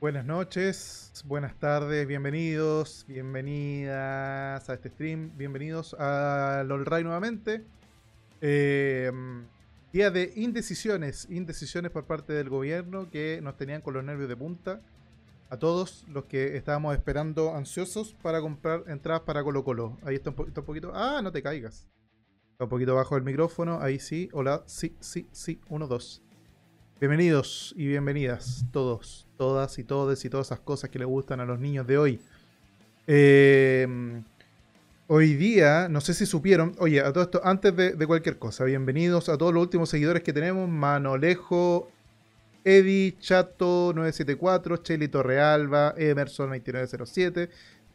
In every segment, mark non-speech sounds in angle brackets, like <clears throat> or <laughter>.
Buenas noches, buenas tardes, bienvenidos, bienvenidas a este stream, bienvenidos a LOLRAI nuevamente. Eh, día de indecisiones, indecisiones por parte del gobierno que nos tenían con los nervios de punta. A todos los que estábamos esperando ansiosos para comprar entradas para Colo Colo. Ahí está un, poquito, un poquito. Ah, no te caigas. Está un poquito bajo el micrófono. Ahí sí. Hola. Sí, sí, sí. Uno, dos. Bienvenidos y bienvenidas todos, todas y todes y todas esas cosas que le gustan a los niños de hoy. Eh, hoy día, no sé si supieron, oye, a todo esto, antes de, de, cualquier cosa, bienvenidos a todos los últimos seguidores que tenemos, Manolejo, Eddie, Chato 974, Chelly Torrealba, Emerson 2907,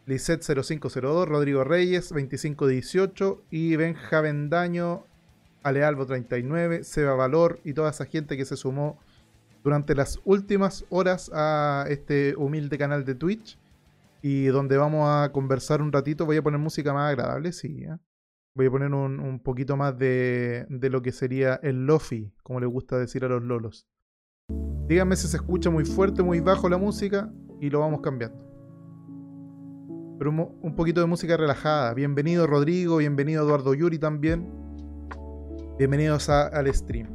Lisette 0502, Rodrigo Reyes 2518 y Benja Vendaño Alealvo 39, Seba Valor y toda esa gente que se sumó durante las últimas horas a este humilde canal de Twitch y donde vamos a conversar un ratito. Voy a poner música más agradable, sí. ¿eh? Voy a poner un, poquito más de, lo que sería el lofi, como le gusta decir a los lolos. Díganme si se escucha muy fuerte, muy bajo la música y lo vamos cambiando. Pero un poquito de música relajada. Bienvenido Rodrigo, bienvenido Eduardo Yuri también. Bienvenidos al stream.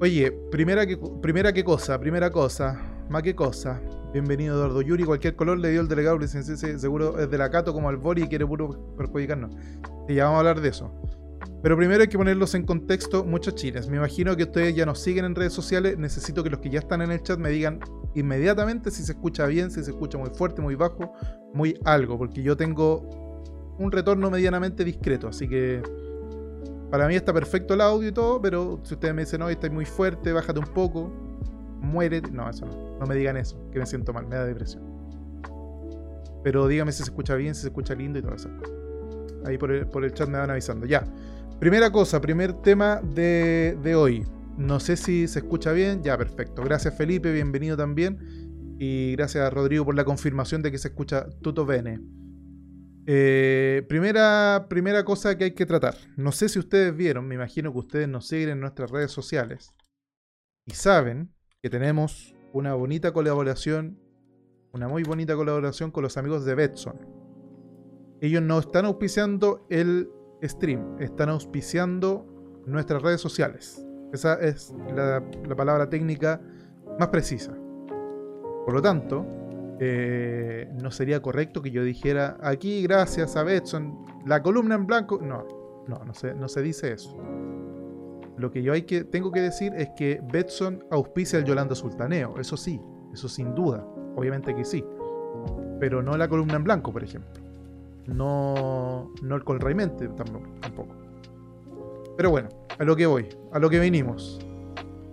Oye, primera que, primera qué cosa, primera cosa, más que cosa. Bienvenido Eduardo Yuri, cualquier color le dio el delegado licenciado, seguro es de la Cato como al Bori y quiere puro perjudicarnos. Y ya vamos a hablar de eso. Pero primero hay que ponerlos en contexto, muchos chiles. Me imagino que ustedes ya nos siguen en redes sociales. Necesito que los que ya están en el chat me digan inmediatamente si se escucha bien, si se escucha muy fuerte, muy bajo, muy algo, porque yo tengo un retorno medianamente discreto, así que para mí está perfecto el audio y todo, pero si ustedes me dicen, no, está muy fuerte, bájate un poco, muere. No, eso no. No me digan eso, que me siento mal, me da depresión. Pero dígame si se escucha bien, si se escucha lindo y todo eso. Ahí por el, por el chat me van avisando. Ya. Primera cosa, primer tema de, de hoy. No sé si se escucha bien. Ya, perfecto. Gracias Felipe, bienvenido también. Y gracias Rodrigo por la confirmación de que se escucha tutto bene. Eh, primera, primera cosa que hay que tratar. No sé si ustedes vieron, me imagino que ustedes nos siguen en nuestras redes sociales y saben que tenemos una bonita colaboración, una muy bonita colaboración con los amigos de Betson. Ellos no están auspiciando el stream, están auspiciando nuestras redes sociales. Esa es la, la palabra técnica más precisa. Por lo tanto, eh, no sería correcto que yo dijera aquí gracias a Betson la columna en blanco no no no se, no se dice eso. Lo que yo hay que, tengo que decir es que Betson auspicia el Yolanda Sultaneo eso sí, eso sin duda obviamente que sí pero no la columna en blanco por ejemplo no, no el Colraimente tampoco. Pero bueno, a lo que voy a lo que venimos.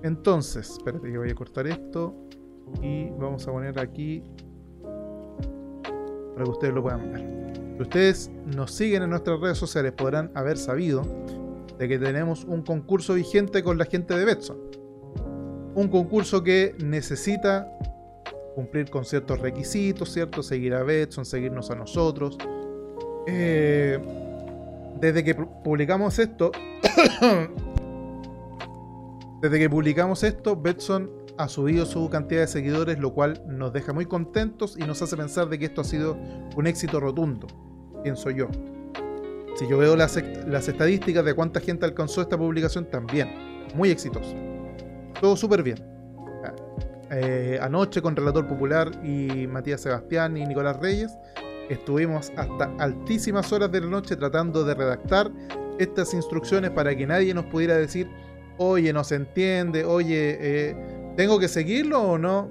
Entonces, espérate que voy a cortar esto y vamos a poner aquí para que ustedes lo puedan ver. Si ustedes nos siguen en nuestras redes sociales podrán haber sabido de que tenemos un concurso vigente con la gente de Betson. Un concurso que necesita cumplir con ciertos requisitos, ¿cierto? Seguir a Betson, seguirnos a nosotros. Eh, desde que publicamos esto, <coughs> desde que publicamos esto, Betson ha subido su cantidad de seguidores, lo cual nos deja muy contentos y nos hace pensar de que esto ha sido un éxito rotundo, pienso yo. Si yo veo las, estadísticas de cuánta gente alcanzó esta publicación, también, muy exitoso. Todo súper bien. Eh, anoche con Relator Popular y Matías Sebastián y Nicolás Reyes, estuvimos hasta altísimas horas de la noche tratando de redactar estas instrucciones para que nadie nos pudiera decir, oye, no se entiende, oye, eh, ¿Tengo que seguirlo o no?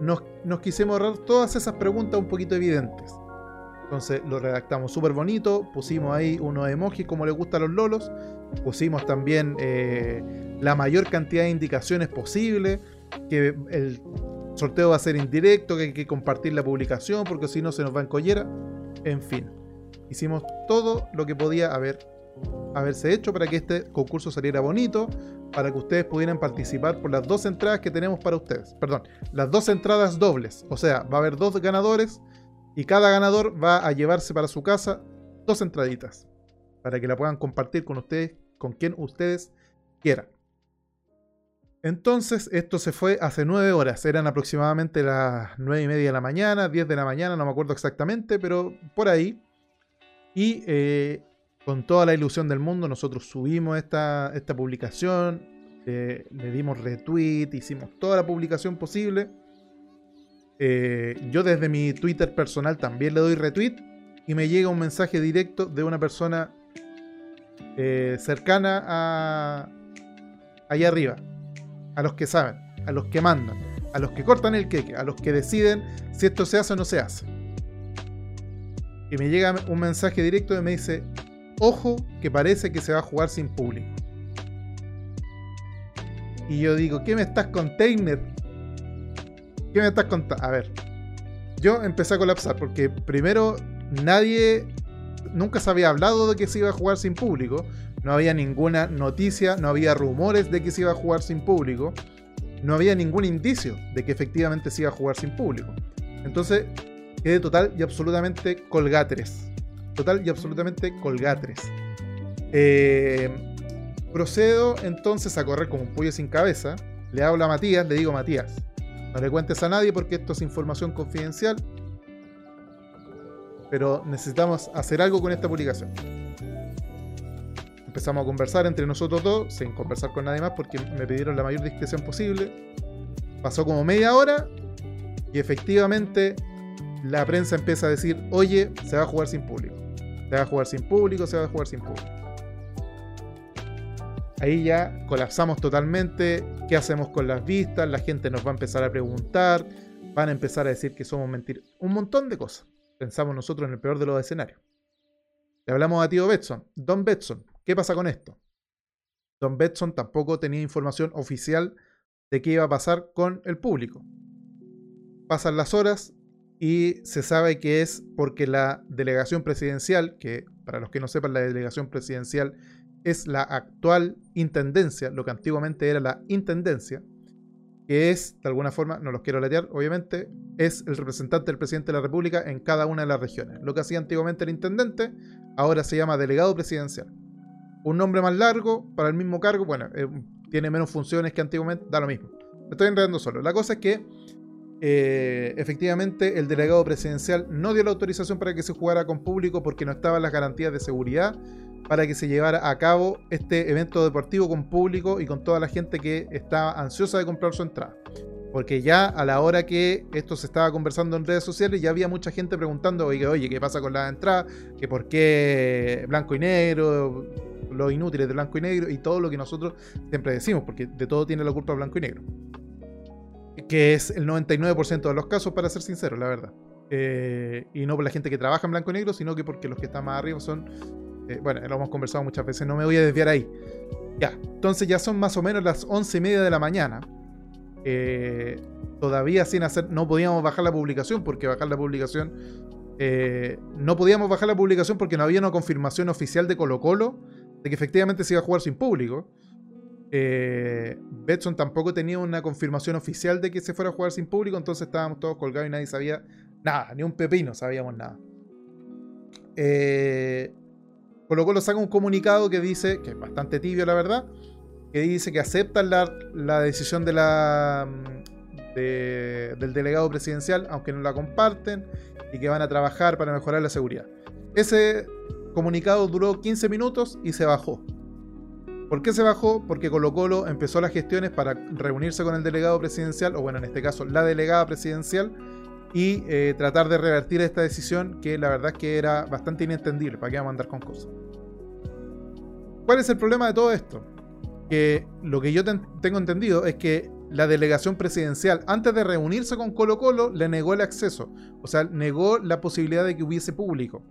Nos, nos quisimos ahorrar todas esas preguntas un poquito evidentes. Entonces lo redactamos súper bonito, pusimos ahí unos emojis como les gusta a los lolos, pusimos también eh, la mayor cantidad de indicaciones posible, que el sorteo va a ser indirecto, que hay que compartir la publicación porque si no se nos va en collera. En fin, hicimos todo lo que podía haber haberse hecho para que este concurso saliera bonito, para que ustedes pudieran participar por las dos entradas que tenemos para ustedes. Perdón, las dos entradas dobles. O sea, va a haber dos ganadores y cada ganador va a llevarse para su casa dos entraditas para que la puedan compartir con ustedes, con quien ustedes quieran. Entonces, esto se fue hace nueve horas. Eran aproximadamente las nueve y media de la mañana, 10 de la mañana, no me acuerdo exactamente, pero por ahí. Y eh, con toda la ilusión del mundo, nosotros subimos esta, esta publicación, eh, le dimos retweet, hicimos toda la publicación posible. Eh, yo desde mi Twitter personal también le doy retweet y me llega un mensaje directo de una persona cercana a allá arriba a los que saben, a los que mandan, a los que cortan el queque, a los que deciden si esto se hace o no se hace. Y me llega un mensaje directo y me dice, ojo que parece que se va a jugar sin público. Y yo digo, ¿qué me estás container? ¿Qué me estás contando? A ver, yo empecé a colapsar porque primero nadie nunca se había hablado de que se iba a jugar sin público. No había ninguna noticia, no había rumores de que se iba a jugar sin público. No había ningún indicio de que efectivamente se iba a jugar sin público. Entonces quedé total y absolutamente colgatres. Total y absolutamente colgatres. Eh, procedo entonces a correr como un pollo sin cabeza. Le hablo a Matías, le digo Matías, no le cuentes a nadie porque esto es información confidencial. Pero necesitamos hacer algo con esta publicación empezamos a conversar entre nosotros dos, sin conversar con nadie más, porque me pidieron la mayor discreción posible. Pasó como media hora y efectivamente la prensa empieza a decir, oye, se va a jugar sin público. Se va a jugar sin público, se va a jugar sin público. Ahí ya colapsamos totalmente. ¿Qué hacemos con las vistas? La gente nos va a empezar a preguntar. Van a empezar a decir que somos mentiras. Un montón de cosas. Pensamos nosotros en el peor de los escenarios. Le hablamos a tío Betson. Don Betson, ¿Qué pasa con esto? Don Betson tampoco tenía información oficial de qué iba a pasar con el público. Pasan las horas y se sabe que es porque la delegación presidencial, que para los que no sepan la delegación presidencial es la actual intendencia, lo que antiguamente era la intendencia, que es, de alguna forma, no los quiero latear, obviamente, es el representante del presidente de la República en cada una de las regiones. Lo que hacía antiguamente el intendente, ahora se llama delegado presidencial un nombre más largo para el mismo cargo, bueno, eh, tiene menos funciones que antiguamente, da lo mismo. Me estoy enredando solo. La cosa es que eh, efectivamente el delegado presidencial no dio la autorización para que se jugara con público porque no estaban las garantías de seguridad para que se llevara a cabo este evento deportivo con público y con toda la gente que estaba ansiosa de comprar su entrada. Porque ya a la hora que esto se estaba conversando en redes sociales, ya había mucha gente preguntando, oye, oye, ¿qué pasa con la entrada? ¿Que por qué blanco y negro? Los inútiles de blanco y negro y todo lo que nosotros siempre decimos, porque de todo tiene la culpa blanco y negro. Que es el 99% de los casos, para ser sincero, la verdad. Eh, y no por la gente que trabaja en blanco y negro, sino que porque los que están más arriba son. Eh, bueno, lo hemos conversado muchas veces, no me voy a desviar ahí. Ya, entonces ya son más o menos las once y media de la mañana eh, todavía sin hacer, no podíamos bajar la publicación porque bajar la publicación, no podíamos bajar la publicación porque no había una confirmación oficial de Colo Colo de que efectivamente se iba a jugar sin público. Eh, Betson tampoco tenía una confirmación oficial de que se fuera a jugar sin público, entonces estábamos todos colgados y nadie sabía nada, ni un pepino sabíamos nada. Eh, Colo Colo saca un comunicado que dice, que es bastante tibio la verdad, que dice que aceptan la, decisión mm, del delegado presidencial, aunque no la comparten, y que van a trabajar para mejorar la seguridad. Ese comunicado duró 15 minutos y se bajó. ¿Por qué se bajó? Porque Colo Colo empezó las gestiones para reunirse con el delegado presidencial, o bueno, en este caso la delegada presidencial, y eh, tratar de revertir esta decisión que la verdad es que era bastante inentendible. ¿Para qué vamos a andar con cosas? ¿Cuál es el problema de todo esto? que lo que yo tengo entendido es que la delegación presidencial, antes de reunirse con Colo Colo, le negó el acceso. O sea, negó la posibilidad de que hubiese público.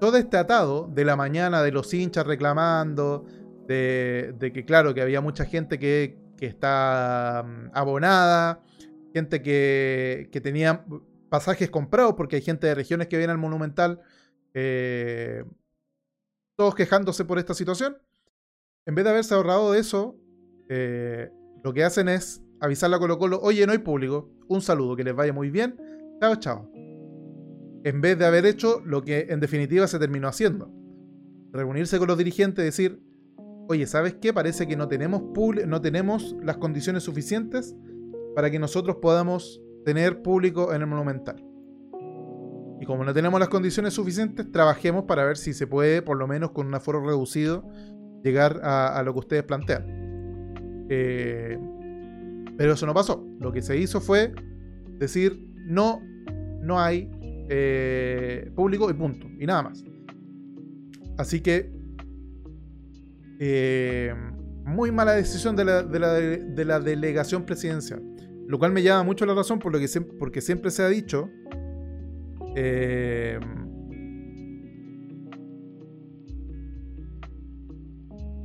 Todo este atado de la mañana de los hinchas reclamando, de, que claro, que había mucha gente que, está mm, abonada, gente que, tenía pasajes comprados, porque hay gente de regiones que viene al Monumental, eh, todos quejándose por esta situación. En vez de haberse ahorrado de eso, eh, lo que hacen es avisarle a Colo Colo, oye, no hay público, un saludo, que les vaya muy bien, chao, chao. En vez de haber hecho lo que en definitiva se terminó haciendo. Reunirse con los dirigentes y decir, oye, ¿sabes qué? Parece que no tenemos, no tenemos las condiciones suficientes para que nosotros podamos tener público en el Monumental. Y como no tenemos las condiciones suficientes, trabajemos para ver si se puede, por lo menos con un aforo reducido, llegar a, lo que ustedes plantean. Eh, pero eso no pasó. Lo que se hizo fue decir, no, no hay eh, público y punto. Y nada más. Así que, eh, muy mala decisión de la, de la, delegación presidencial. Lo cual me llama mucho la razón por lo que porque siempre se ha dicho eh,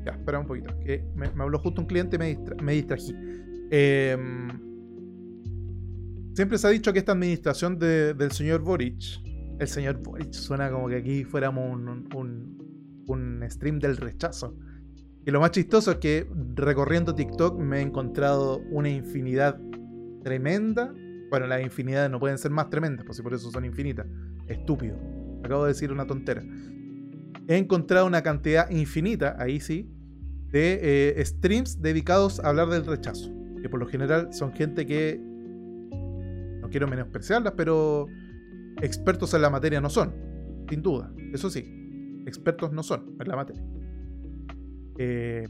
ya, espera un poquito. Que me, habló justo un cliente y me, me distrají. Eh, siempre se ha dicho que esta administración del señor Boric, el señor Boric suena como que aquí fuéramos un, un stream del rechazo. Y lo más chistoso es que recorriendo TikTok me he encontrado una infinidad tremenda bueno, las infinidades no pueden ser más tremendas, pues si por eso son infinitas. Estúpido. Acabo de decir una tontera. He encontrado una cantidad infinita, ahí sí, de eh, streams dedicados a hablar del rechazo. Que por lo general son gente que. Quiero menospreciarlas, pero expertos en la materia no son. Sin duda. Eso sí. Expertos no son en la materia. Eh,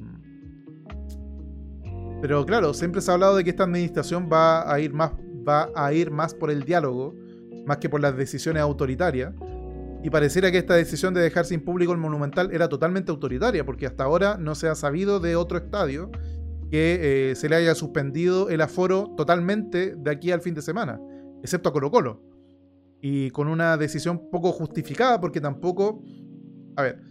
pero claro, siempre se ha hablado de que esta administración va a ir más va a ir más por el diálogo, más que por las decisiones autoritarias. Y pareciera que esta decisión de dejar sin público el Monumental era totalmente autoritaria, porque hasta ahora no se ha sabido de otro estadio que eh, se le haya suspendido el aforo totalmente de aquí al fin de semana, excepto a Colo Colo. Y con una decisión poco justificada, porque tampoco... A ver,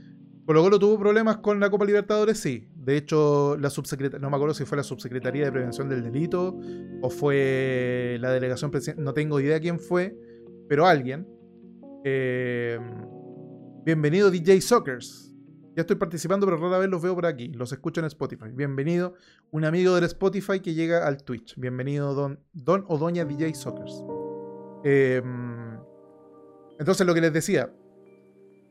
Colo Colo tuvo problemas con la Copa Libertadores, sí. De hecho, la subsecretaría, no me acuerdo si fue la Subsecretaría de Prevención del Delito o fue la delegación presidencial, no tengo idea quién fue, pero alguien. Eh, bienvenido DJ Sockers. Ya estoy participando, pero rara vez los veo por aquí. Los escucho en Spotify. Bienvenido, un amigo del Spotify que llega al Twitch. Bienvenido, don, don o doña DJ Sockers. Eh, entonces, lo que les decía,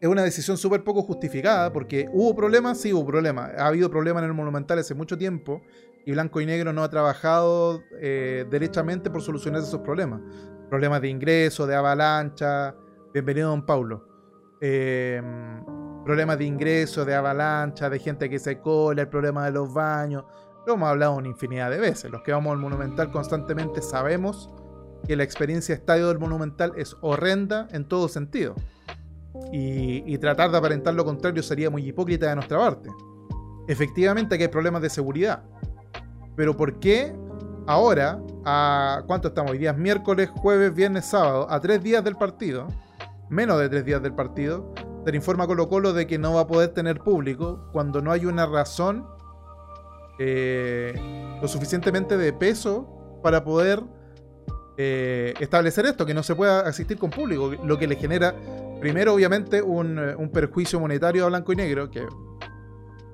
es una decisión súper poco justificada porque hubo problemas, sí hubo problemas. Ha habido problemas en el Monumental hace mucho tiempo y Blanco y Negro no ha trabajado eh, derechamente por solucionar esos problemas. Problemas de ingreso, de avalancha. Bienvenido, don Paulo. Eh, problemas de ingreso, de avalancha, de gente que se cola, el problema de los baños. Lo hemos hablado una infinidad de veces. Los que vamos al Monumental constantemente sabemos que la experiencia estadio del Monumental es horrenda en todo sentido. Y, tratar de aparentar lo contrario sería muy hipócrita de nuestra parte. Efectivamente que hay problemas de seguridad. Pero ¿por qué ahora, a cuánto estamos hoy días? Miércoles, jueves, viernes, sábado, a tres días del partido, menos de tres días del partido, se informa Colo Colo de que no va a poder tener público cuando no hay una razón eh, lo suficientemente de peso para poder eh, establecer esto, que no se pueda asistir con público, lo que le genera Primero, obviamente, un, perjuicio monetario a blanco y negro, que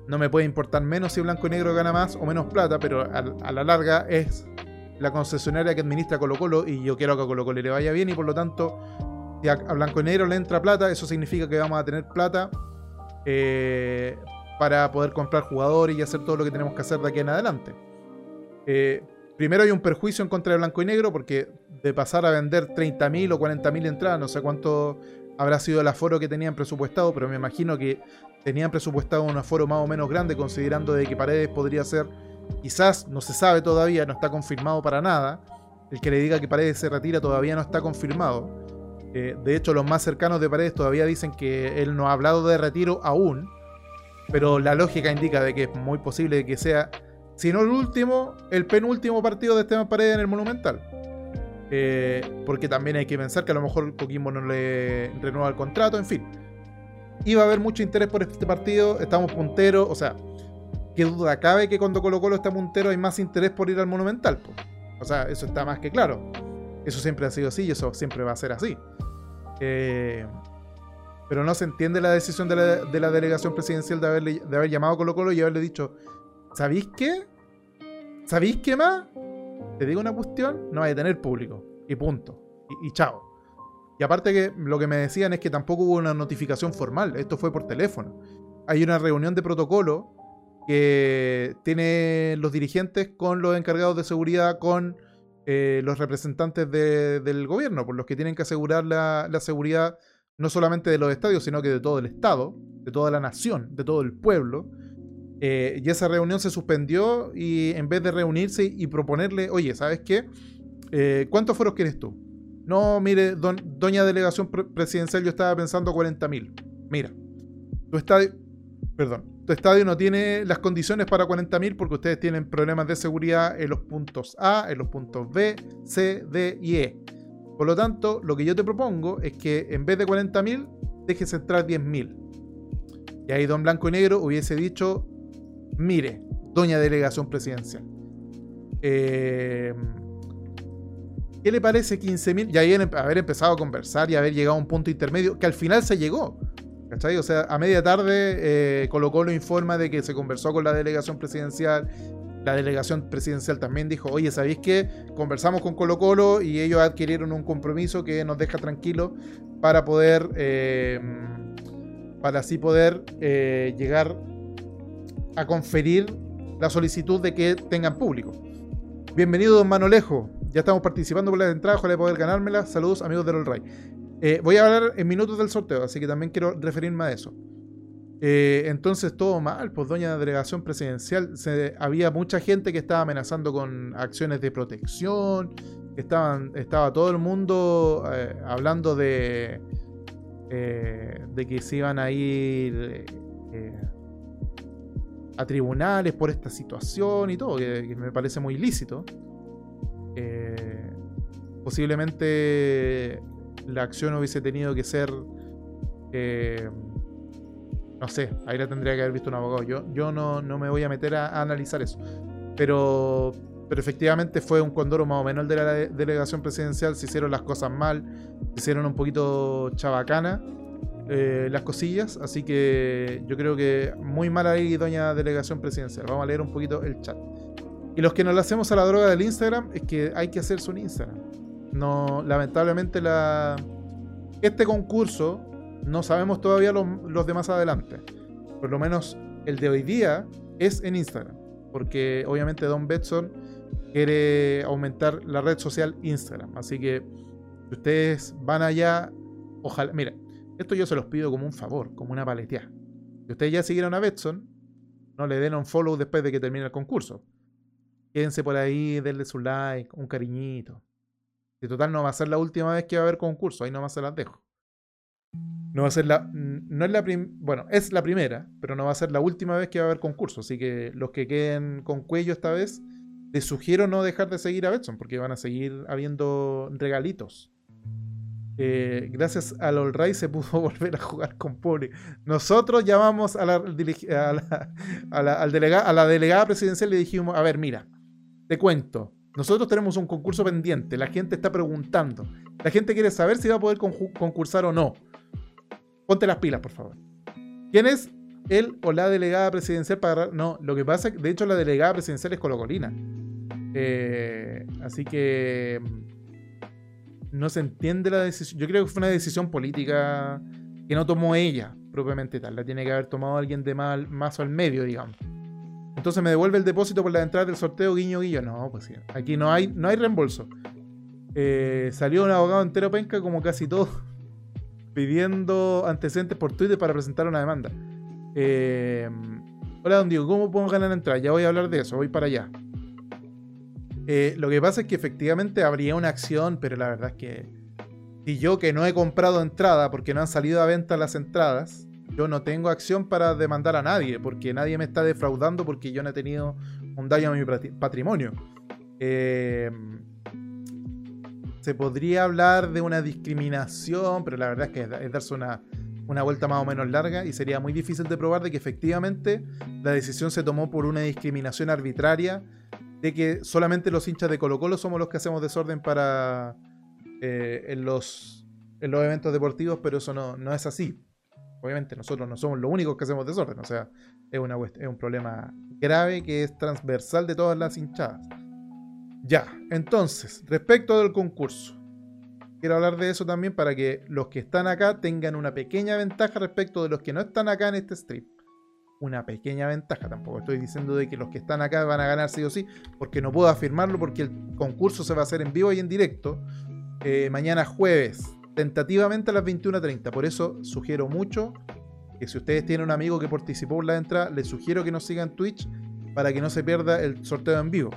no me puede importar menos si blanco y negro gana más o menos plata, pero a, la larga es la concesionaria que administra Colo Colo y yo quiero que a Colo Colo le vaya bien y por lo tanto, si a, blanco y negro le entra plata, eso significa que vamos a tener plata eh, para poder comprar jugadores y hacer todo lo que tenemos que hacer de aquí en adelante. Eh, primero hay un perjuicio en contra de blanco y negro porque de pasar a vender 30.000 o 40.000 entradas, no sé cuánto habrá sido el aforo que tenían presupuestado, pero me imagino que tenían presupuestado un aforo más o menos grande, considerando de que Paredes podría ser, quizás, no se sabe todavía, no está confirmado para nada. El que le diga que Paredes se retira todavía no está confirmado. Eh, de hecho, los más cercanos de Paredes todavía dicen que él no ha hablado de retiro aún, pero la lógica indica de que es muy posible que sea, si no el último, el penúltimo partido de Esteban Paredes en el Monumental. Eh, porque también hay que pensar que a lo mejor Coquimbo no le renueva el contrato, en fin. Iba a haber mucho interés por este partido, estamos punteros, o sea, qué duda cabe que cuando Colo Colo está puntero hay más interés por ir al Monumental. O sea, eso está más que claro. Eso siempre ha sido así y eso siempre va a ser así. Eh, pero no se entiende la decisión de la, delegación presidencial de, haberle, de haber llamado a Colo Colo y haberle dicho, ¿sabéis qué? ¿Sabéis qué más? te digo una cuestión, no hay a tener público. Y punto. Y, chao. Y aparte que lo que me decían es que tampoco hubo una notificación formal. Esto fue por teléfono. Hay una reunión de protocolo que tiene los dirigentes con los encargados de seguridad, con eh, los representantes del gobierno, por los que tienen que asegurar la, seguridad no solamente de los estadios, sino que de todo el Estado, de toda la nación, de todo el pueblo. Eh, y esa reunión se suspendió y en vez de reunirse y proponerle, oye, ¿sabes qué? Eh, ¿Cuántos foros quieres tú? No, mire, doña delegación presidencial, yo estaba pensando 40.000. Mira, tu estadio, perdón, tu estadio no tiene las condiciones para 40.000 porque ustedes tienen problemas de seguridad en los puntos A, en los puntos B, C, D y E. Por lo tanto, lo que yo te propongo es que en vez de 40.000, dejes entrar 10.000. Y ahí Don Blanco y Negro hubiese dicho, mire, doña delegación presidencial. Eh, ¿Qué le parece 15.000? Y ahí haber empezado a conversar y haber llegado a un punto intermedio que al final se llegó. ¿Cachai? O sea, a media tarde eh, Colo Colo informa de que se conversó con la delegación presidencial. La delegación presidencial también dijo, oye, ¿sabéis qué? Conversamos con Colo Colo y ellos adquirieron un compromiso que nos deja tranquilos para poder, eh, para así poder eh, llegar a conferir la solicitud de que tengan público. Bienvenido, don Manolejo. Ya estamos participando por las entradas, ojalá poder ganármela. Saludos, amigos del All. Eh, voy a hablar en minutos del sorteo, así que también quiero referirme a eso. Eh, entonces, todo mal, pues doña delegación presidencial, había mucha gente que estaba amenazando con acciones de protección, estaban, estaba todo el mundo eh, hablando de, de que se iban a ir a tribunales por esta situación y todo, que, me parece muy ilícito. Eh, posiblemente la acción hubiese tenido que ser. Eh, no sé, ahí la tendría que haber visto un abogado. Yo, yo no, no me voy a meter a, analizar eso. Pero, pero efectivamente fue un condoro más o menos el de la delegación presidencial. Se hicieron las cosas mal, se hicieron un poquito chabacana eh, las cosillas, así que yo creo que muy mal ahí, doña delegación presidencial. Vamos a leer un poquito el chat. Y los que nos lo hacemos a la droga del Instagram es que hay que hacerse un Instagram. No, lamentablemente la, este concurso no sabemos todavía los, los de más adelante. Por lo menos el de hoy día es en Instagram. Porque obviamente Don Betson quiere aumentar la red social Instagram. Así que si ustedes van allá, ojalá, mira, esto yo se los pido como un favor, como una paleteada. Si ustedes ya siguieron a Betson, no le den un follow después de que termine el concurso. Quédense por ahí, denle su like, un cariñito. De total no va a ser la última vez que va a haber concurso, ahí nomás se las dejo. No va a ser la. No es la bueno, es la primera, pero no va a ser la última vez que va a haber concurso. Así que los que queden con cuello esta vez, les sugiero no dejar de seguir a Betson, porque van a seguir habiendo regalitos. Eh, gracias al All Ray se pudo <laughs> volver a jugar con Poli. Nosotros llamamos a la delegada presidencial y le dijimos, a ver, mira, te cuento, nosotros tenemos un concurso pendiente, la gente está preguntando, la gente quiere saber si va a poder concursar o no. Ponte las pilas, por favor. ¿Quién es él o la delegada presidencial para No, lo que pasa es que, de hecho, la delegada presidencial es Colocolina. Eh, así que no se entiende la decisión. Yo creo que fue una decisión política que no tomó ella propiamente tal. La tiene que haber tomado alguien de mal, más al medio, digamos. Entonces me devuelve el depósito por la entrada del sorteo, guiño, guiño. No, pues sí. Aquí no hay, no hay reembolso. Eh, salió un abogado entero penca, como casi todo, <laughs> pidiendo antecedentes por Twitter para presentar una demanda. Eh, hola, don Diego, ¿cómo puedo ganar entrada? Ya voy a hablar de eso, voy para allá. Eh, lo que pasa es que efectivamente habría una acción, pero la verdad es que si yo que no he comprado entrada porque no han salido a venta las entradas, yo no tengo acción para demandar a nadie, porque nadie me está defraudando porque yo no he tenido un daño a mi patrimonio. Eh, se podría hablar de una discriminación, pero la verdad es que es darse una, una vuelta más o menos larga y sería muy difícil de probar de que efectivamente la decisión se tomó por una discriminación arbitraria de que solamente los hinchas de Colo Colo somos los que hacemos desorden para eh, en, los, en los eventos deportivos, pero eso no, no es así. Obviamente nosotros no somos los únicos que hacemos desorden, o sea, es, una, es un problema grave que es transversal de todas las hinchadas. Ya, entonces, respecto del concurso, quiero hablar de eso también para que los que están acá tengan una pequeña ventaja respecto de los que no están acá en este stream. Una pequeña ventaja. Tampoco estoy diciendo de que los que están acá van a ganar sí o sí, porque no puedo afirmarlo porque el concurso se va a hacer en vivo y en directo eh, mañana jueves, tentativamente a las 21.30. Por eso sugiero mucho que si ustedes tienen un amigo que participó en la entrada, les sugiero que nos sigan Twitch para que no se pierda el sorteo en vivo.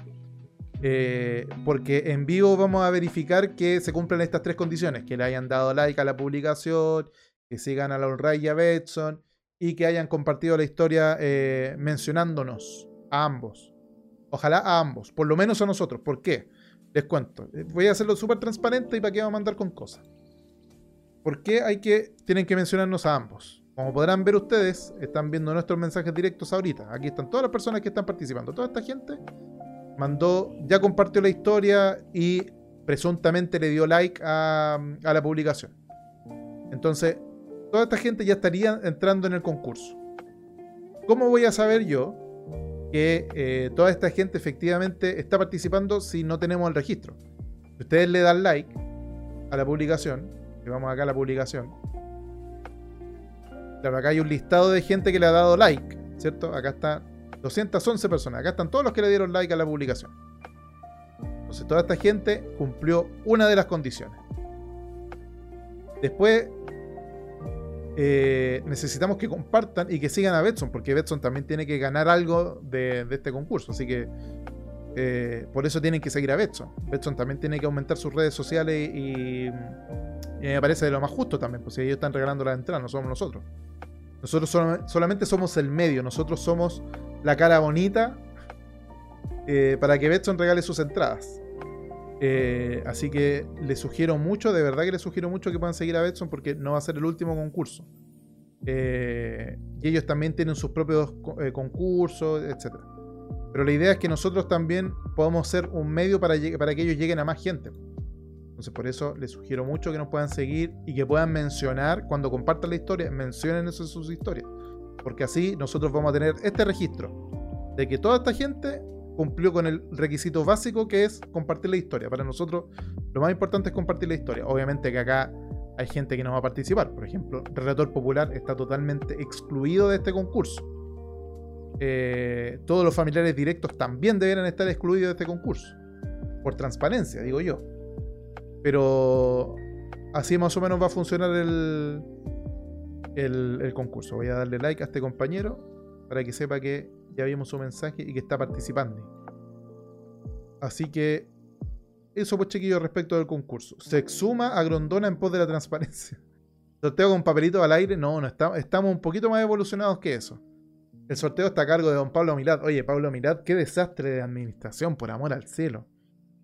Eh, porque en vivo vamos a verificar que se cumplen estas tres condiciones: que le hayan dado like a la publicación, que sigan a la Ray y a Betson y que hayan compartido la historia eh, mencionándonos a ambos. Ojalá a ambos, por lo menos a nosotros. ¿Por qué? Les cuento. Eh, voy a hacerlo súper transparente y para qué vamos a mandar con cosas. ¿Por qué hay que, tienen que mencionarnos a ambos? Como podrán ver ustedes, están viendo nuestros mensajes directos ahorita. Aquí están todas las personas que están participando. Toda esta gente mandó, ya compartió la historia y presuntamente le dio like a, a la publicación. Entonces, toda esta gente ya estaría entrando en el concurso. ¿Cómo voy a saber yo que eh, toda esta gente efectivamente está participando si no tenemos el registro? Si ustedes le dan like a la publicación, que vamos acá a la publicación, claro, acá hay un listado de gente que le ha dado like, ¿cierto? Acá está 211 personas, acá están todos los que le dieron like a la publicación. Entonces toda esta gente cumplió una de las condiciones. Después eh, necesitamos que compartan y que sigan a Betson, porque Betson también tiene que ganar algo de, este concurso. Así que eh, por eso tienen que seguir a Betson. Betson también tiene que aumentar sus redes sociales y, me parece de lo más justo también, si ellos están regalando la entrada, no somos nosotros. Nosotros solamente somos el medio, nosotros somos la cara bonita eh, para que Betson regale sus entradas. Eh, así que les sugiero mucho, de verdad que les sugiero mucho que puedan seguir a Betson porque no va a ser el último concurso. Eh, y ellos también tienen sus propios eh, concursos, etc. Pero la idea es que nosotros también podamos ser un medio para, para que ellos lleguen a más gente. Entonces por eso les sugiero mucho que nos puedan seguir y que puedan mencionar, cuando compartan la historia, mencionen eso en sus historias. Porque así nosotros vamos a tener este registro de que toda esta gente cumplió con el requisito básico que es compartir la historia. Para nosotros lo más importante es compartir la historia. Obviamente que acá hay gente que no va a participar. Por ejemplo, Relator Popular está totalmente excluido de este concurso. Eh, todos los familiares directos también deberían estar excluidos de este concurso. Por transparencia, digo yo. Pero así más o menos va a funcionar el, el, el concurso. Voy a darle like a este compañero para que sepa que ya vimos su mensaje y que está participando. Así que eso pues chiquillos respecto del concurso. Se exhuma a Grondona en pos de la transparencia. <laughs> Sorteo con papelito al aire. No, no estamos un poquito más evolucionados que eso. El sorteo está a cargo de don Pablo Milad. Oye, Pablo Milad, qué desastre de administración, por amor al cielo.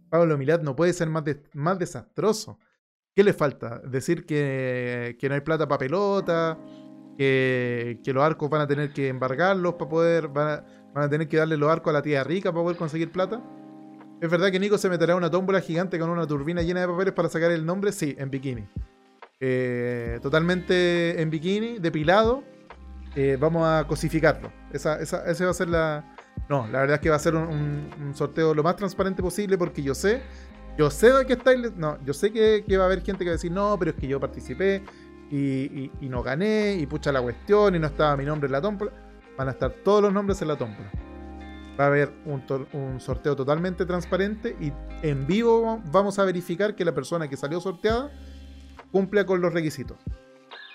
Pablo Milad no puede ser más, más desastroso. ¿Qué le falta? Decir que, que no hay plata para pelota, que, los arcos van a tener que embargarlos para poder, van a, tener que darle los arcos a la tía rica para poder conseguir plata. ¿Es verdad que Nico se meterá una tómbola gigante con una turbina llena de papeles para sacar el nombre? Sí, en bikini. Eh, totalmente en bikini, depilado. Eh, vamos a cosificarlo. Esa, va a ser la. No, la verdad es que va a ser un, sorteo lo más transparente posible porque yo sé. Yo sé de qué. No, yo sé que, que, va a haber gente que va a decir, no, pero es que yo participé y, no gané, y pucha la cuestión, y no estaba mi nombre en la tómbola, van a estar todos los nombres en la tómbola. Va a haber un, sorteo totalmente transparente y en vivo vamos a verificar que la persona que salió sorteada cumple con los requisitos.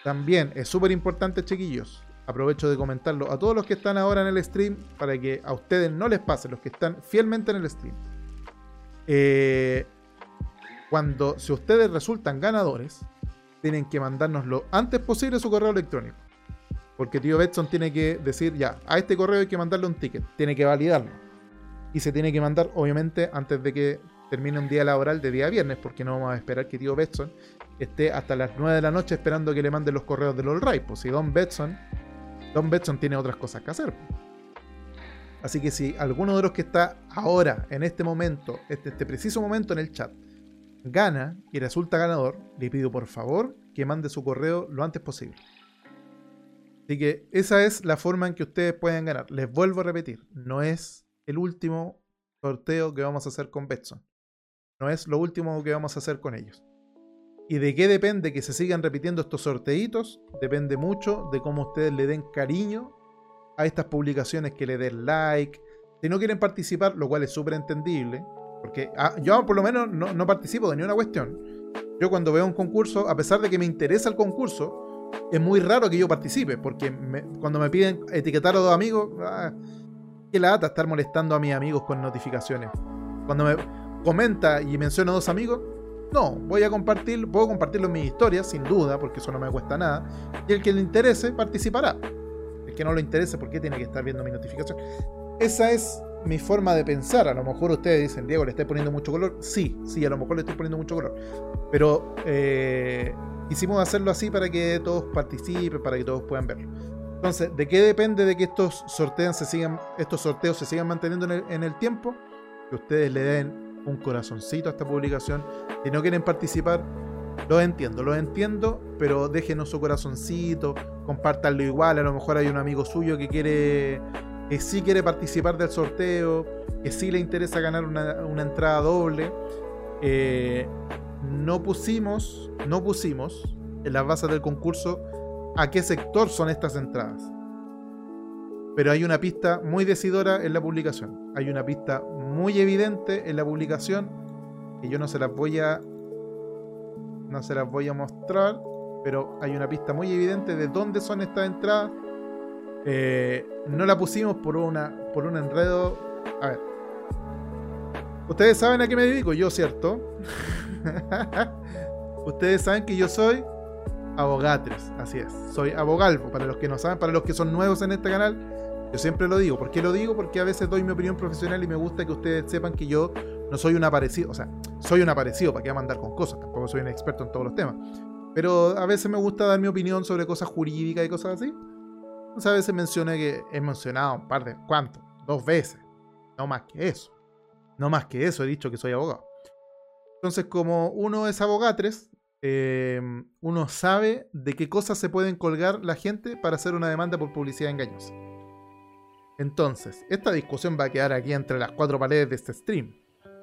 También es súper importante, chiquillos. Aprovecho de comentarlo a todos los que están ahora en el stream para que a ustedes no les pase, los que están fielmente en el stream. Eh, cuando, si ustedes resultan ganadores, tienen que mandarnos lo antes posible su correo electrónico. Porque tío Betson tiene que decir, ya, a este correo hay que mandarle un ticket, tiene que validarlo. Y se tiene que mandar, obviamente, antes de que termine un día laboral de día viernes, porque no vamos a esperar que tío Betson esté hasta las 9 de la noche esperando que le manden los correos del All Right. Pues si Don Betson, Don Betson tiene otras cosas que hacer. Así que si alguno de los que está ahora, en este momento, este, este preciso momento en el chat, gana y resulta ganador, le pido por favor que mande su correo lo antes posible. Así que esa es la forma en que ustedes pueden ganar. Les vuelvo a repetir, no es el último sorteo que vamos a hacer con Betson. No es lo último que vamos a hacer con ellos. ¿Y de qué depende que se sigan repitiendo estos sorteitos? Depende mucho de cómo ustedes le den cariño a estas publicaciones que le den like. Si no quieren participar, lo cual es súper entendible, porque ah, yo por lo menos no, participo de ninguna cuestión. Yo cuando veo un concurso, a pesar de que me interesa el concurso, es muy raro que yo participe, porque cuando me piden etiquetar a dos amigos, ah, qué lata estar molestando a mis amigos con notificaciones. Cuando me comenta y menciona a dos amigos, no, voy a compartir, puedo compartirlo en mis historias, sin duda, porque eso no me cuesta nada. Y el que le interese participará. El que no le interese, ¿por qué tiene que estar viendo mi notificación? Esa es mi forma de pensar. A lo mejor ustedes dicen, Diego, le estoy poniendo mucho color. Sí, sí, a lo mejor le estoy poniendo mucho color. Pero eh, quisimos hacerlo así para que todos participen, para que todos puedan verlo. Entonces, ¿de qué depende de que estos sorteos se sigan, estos sorteos se sigan manteniendo en el, en el tiempo? Que ustedes le den un corazoncito a esta publicación. Si no quieren participar, lo entiendo, lo entiendo, pero déjenos su corazoncito, compártanlo igual. A lo mejor hay un amigo suyo que quiere, que sí quiere participar del sorteo, que sí le interesa ganar una, entrada doble. Eh, no pusimos, no pusimos en las bases del concurso a qué sector son estas entradas. Pero hay una pista muy decidora en la publicación. Hay una pista muy evidente en la publicación que yo no se las voy a no se las voy a mostrar, pero hay una pista muy evidente de dónde son estas entradas. Eh, no la pusimos por una por un enredo. A ver. Ustedes saben a qué me dedico, yo, ¿cierto? <laughs> Ustedes saben que yo soy abogatres, así es. Soy abogalvo, para los que no saben, para los que son nuevos en este canal, yo siempre lo digo. ¿Por qué lo digo? Porque a veces doy mi opinión profesional y me gusta que ustedes sepan que yo no soy un aparecido. O sea, soy un aparecido, ¿para qué mandar con cosas? Tampoco soy un experto en todos los temas. Pero a veces me gusta dar mi opinión sobre cosas jurídicas y cosas así. A veces mencioné que he mencionado un par de... ¿Cuánto? Dos veces. No más que eso. No más que eso he dicho que soy abogado. Entonces como uno es abogatres, eh, uno sabe de qué cosas se pueden colgar la gente para hacer una demanda por publicidad engañosa. Entonces, esta discusión va a quedar aquí entre las cuatro paredes de este stream.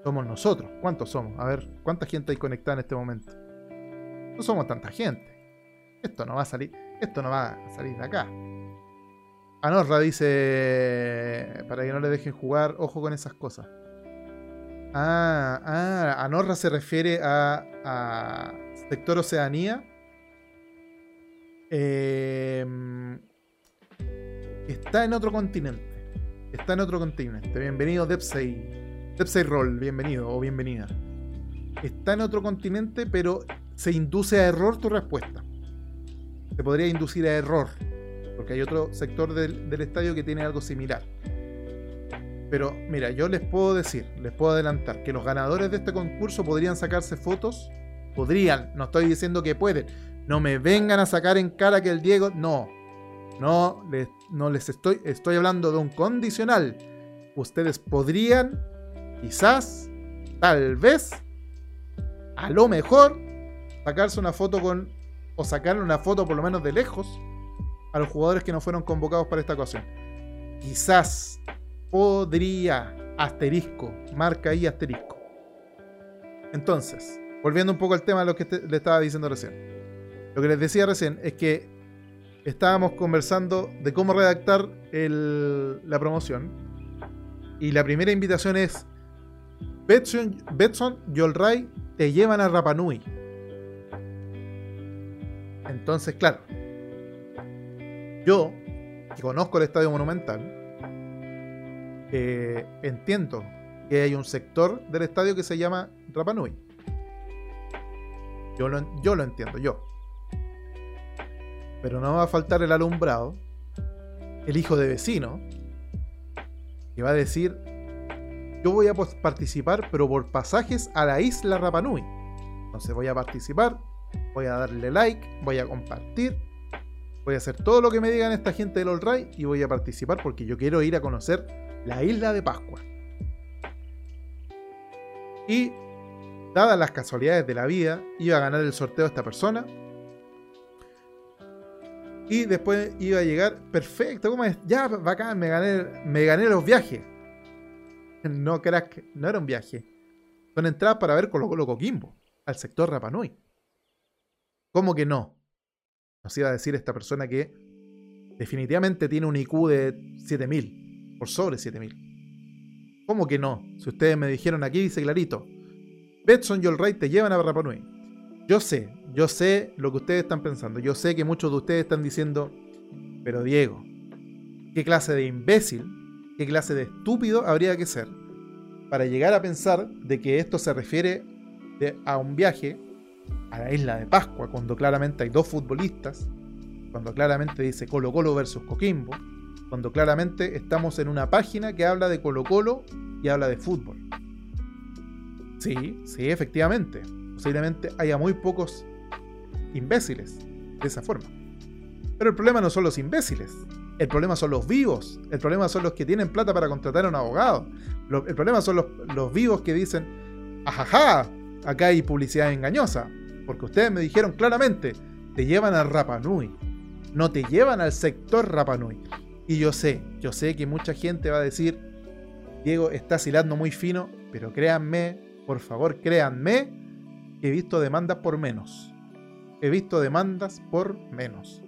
Somos nosotros. ¿Cuántos somos? A ver, ¿cuánta gente hay conectada en este momento? No somos tanta gente. Esto no va a salir. Esto no va a salir de acá. Anorra dice. Para que no le dejen jugar, ojo con esas cosas. Ah, ah, Anorra se refiere a, a sector Oceanía. Eh, Está en otro continente. Está en otro continente. Bienvenido, Depsey. Depsey Roll, bienvenido o bienvenida. Está en otro continente, pero se induce a error tu respuesta. Se podría inducir a error. Porque hay otro sector del, estadio que tiene algo similar. Pero mira, yo les puedo decir, les puedo adelantar, que los ganadores de este concurso podrían sacarse fotos. Podrían, no estoy diciendo que pueden. No me vengan a sacar en cara que el Diego. No, no les, no les estoy, estoy hablando de un condicional. Ustedes podrían, quizás, tal vez, a lo mejor, sacarse una foto con, o sacarle una foto por lo menos de lejos, a los jugadores que no fueron convocados para esta ocasión. Quizás podría, asterisco, marca ahí asterisco. Entonces, volviendo un poco al tema de lo que le estaba diciendo recién. Lo que les decía recién es que estábamos conversando de cómo redactar la promoción. Y la primera invitación es: Betson, Betson y Olray te llevan a Rapanui. Entonces, claro, yo, que conozco el Estadio Monumental, eh, entiendo que hay un sector del estadio que se llama Rapanui. Yo yo lo entiendo, yo pero no va a faltar el alumbrado, el hijo de vecino, que va a decir, yo voy a participar, pero por pasajes a la isla Rapanui. Entonces voy a participar, voy a darle like, voy a compartir, voy a hacer todo lo que me digan esta gente del All Right y voy a participar porque yo quiero ir a conocer la isla de Pascua. Y, dadas las casualidades de la vida, iba a ganar el sorteo esta persona, y después iba a llegar, perfecto, ¿cómo es? Ya, bacán, me gané, me gané los viajes. <laughs> No, crack, no era un viaje. Son entradas para ver Colo Colo Coquimbo, al sector Rapanui. ¿Cómo que no? Nos iba a decir esta persona que definitivamente tiene un IQ de 7000, por sobre 7000. ¿Cómo que no? Si ustedes me dijeron aquí, dice clarito, Betson y Allright te llevan a Rapa Nui. Yo sé, yo sé lo que ustedes están pensando. Yo sé que muchos de ustedes están diciendo, pero Diego, ¿qué clase de imbécil, qué clase de estúpido habría que ser para llegar a pensar de que esto se refiere a un viaje a la isla de Pascua, cuando claramente hay dos futbolistas, cuando claramente dice Colo Colo versus Coquimbo, cuando claramente estamos en una página que habla de Colo Colo y habla de fútbol. Sí, sí, efectivamente. Posiblemente haya muy pocos imbéciles de esa forma. Pero el problema no son los imbéciles. El problema son los vivos. El problema son los que tienen plata para contratar a un abogado. el problema son los, vivos que dicen, ajaja, acá hay publicidad engañosa. Porque ustedes me dijeron claramente, te llevan a Rapanui. No te llevan al sector Rapanui. Y yo sé, yo sé que mucha gente va a decir, Diego, estás hilando muy fino, pero créanme, por favor, créanme, he visto demandas por menos. He visto demandas por menos.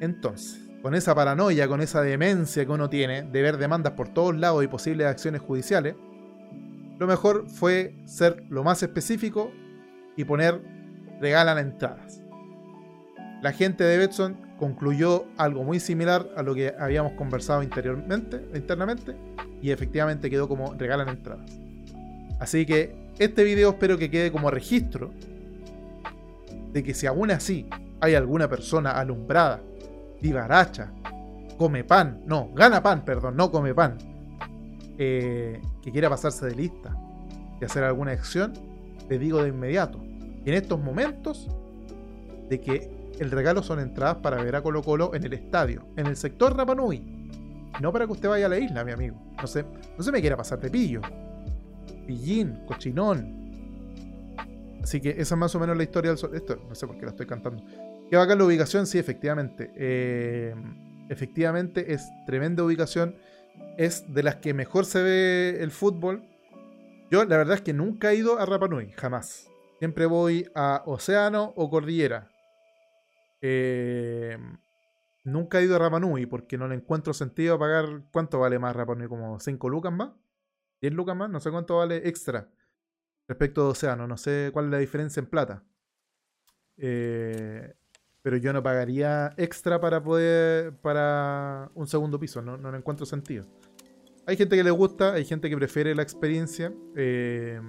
Entonces, con esa paranoia, con esa demencia que uno tiene de ver demandas por todos lados y posibles acciones judiciales, lo mejor fue ser lo más específico y poner regalan entradas. La gente de Betson concluyó algo muy similar a lo que habíamos conversado interiormente, internamente y efectivamente quedó como regalan entradas. Así que este video espero que quede como registro de que si aún así hay alguna persona alumbrada, vivaracha, come pan, no, gana pan, perdón, no come pan, eh, que quiera pasarse de lista y hacer alguna acción, le digo de inmediato, en estos momentos, de que el regalo son entradas para ver a Colo Colo en el estadio, en el sector Rapanui. No para que usted vaya a la isla, mi amigo. No sé, no se me quiera pasar de pillo. Pillín, cochinón. Así que esa es más o menos la historia del sol. Esto, no sé por qué la estoy cantando. ¿Qué acá la ubicación? Sí, efectivamente. Eh, efectivamente es tremenda ubicación. Es de las que mejor se ve el fútbol. Yo la verdad es que nunca he ido a Rapanui, jamás. Siempre voy a Océano o Cordillera. Eh, nunca he ido a Rapanui porque no le encuentro sentido pagar. ¿Cuánto vale más Rapanui? ¿Como 5 lucas más? ¿10 lucas más? No sé cuánto vale extra respecto de Océano. No sé cuál es la diferencia en plata. Eh, pero yo no pagaría extra para poder. para un segundo piso. No, no encuentro sentido. Hay gente que le gusta, hay gente que prefiere la experiencia. Eh,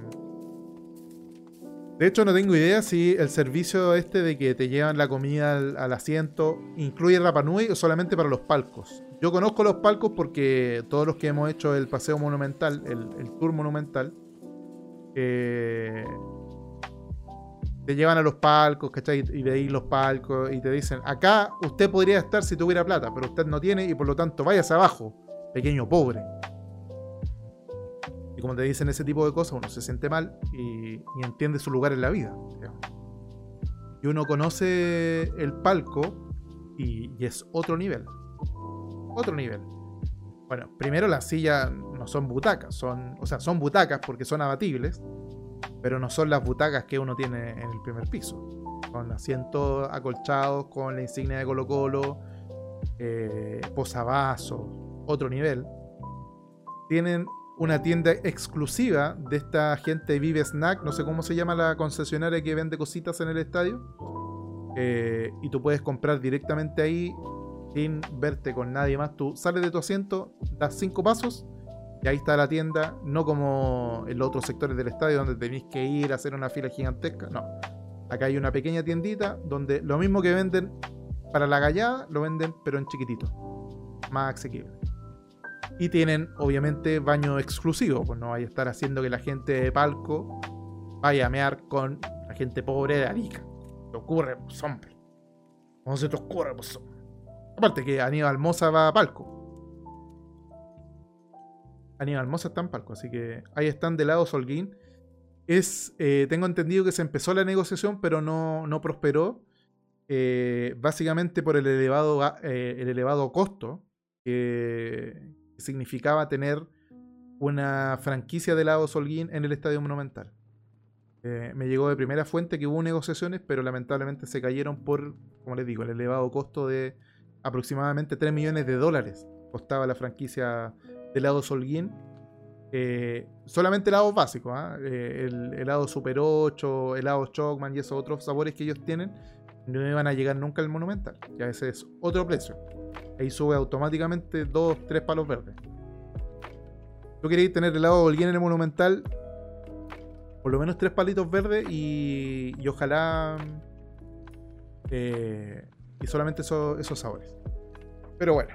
de hecho, no tengo idea si el servicio este de que te llevan la comida al, asiento incluye Rapanui o solamente para los palcos. Yo conozco los palcos porque todos los que hemos hecho el paseo monumental, el, tour monumental, eh, te llevan a los palcos, ¿cachai? Y veis los palcos y te dicen, acá usted podría estar si tuviera plata, pero usted no tiene y por lo tanto váyase abajo, pequeño pobre como te dicen ese tipo de cosas, uno se siente mal y, entiende su lugar en la vida. Y uno conoce el palco y, es otro nivel. Otro nivel. Bueno, primero las sillas no son butacas, son, o sea, son butacas porque son abatibles, pero no son las butacas que uno tiene en el primer piso. Son asientos acolchados con la insignia de Colo Colo, eh, posavasos, otro nivel. Tienen una tienda exclusiva de esta gente Vive Snack, no sé cómo se llama la concesionaria que vende cositas en el estadio. Eh, y tú puedes comprar directamente ahí sin verte con nadie más. Tú sales de tu asiento, das cinco pasos y ahí está la tienda, no como en los otros sectores del estadio donde tenéis que ir a hacer una fila gigantesca. No. Acá hay una pequeña tiendita donde lo mismo que venden para la gallada, lo venden pero en chiquitito. Más asequible. Y tienen, obviamente, baño exclusivo. Pues no vaya a estar haciendo que la gente de palco vaya a mear con la gente pobre de Arica. ¿Te ocurre, pues, hombre? ¿Cómo se te ocurre, pues, Aparte que Aníbal Moza va a palco. Aníbal Moza está en palco, así que ahí están de lado Solguín. Es, eh, tengo entendido que se empezó la negociación, pero no, no prosperó. Eh, básicamente por el elevado, eh, el elevado costo que, significaba tener una franquicia de lado Solguín en el Estadio Monumental. Me llegó de primera fuente que hubo negociaciones, pero lamentablemente se cayeron por, como les digo, el elevado costo de aproximadamente 3 millones de dólares costaba la franquicia helado Solguín. Eh, solamente helados básicos, ¿ah? eh, el helado Super 8, helado Chocman y esos otros sabores que ellos tienen, no iban a llegar nunca al Monumental. Ya ese es otro precio. Ahí sube automáticamente 2, 3 palos verdes. Tú queréis tener helado Holguín en el Monumental, por lo menos 3 palitos verdes y, y ojalá. Eh, y solamente esos sabores. Pero bueno,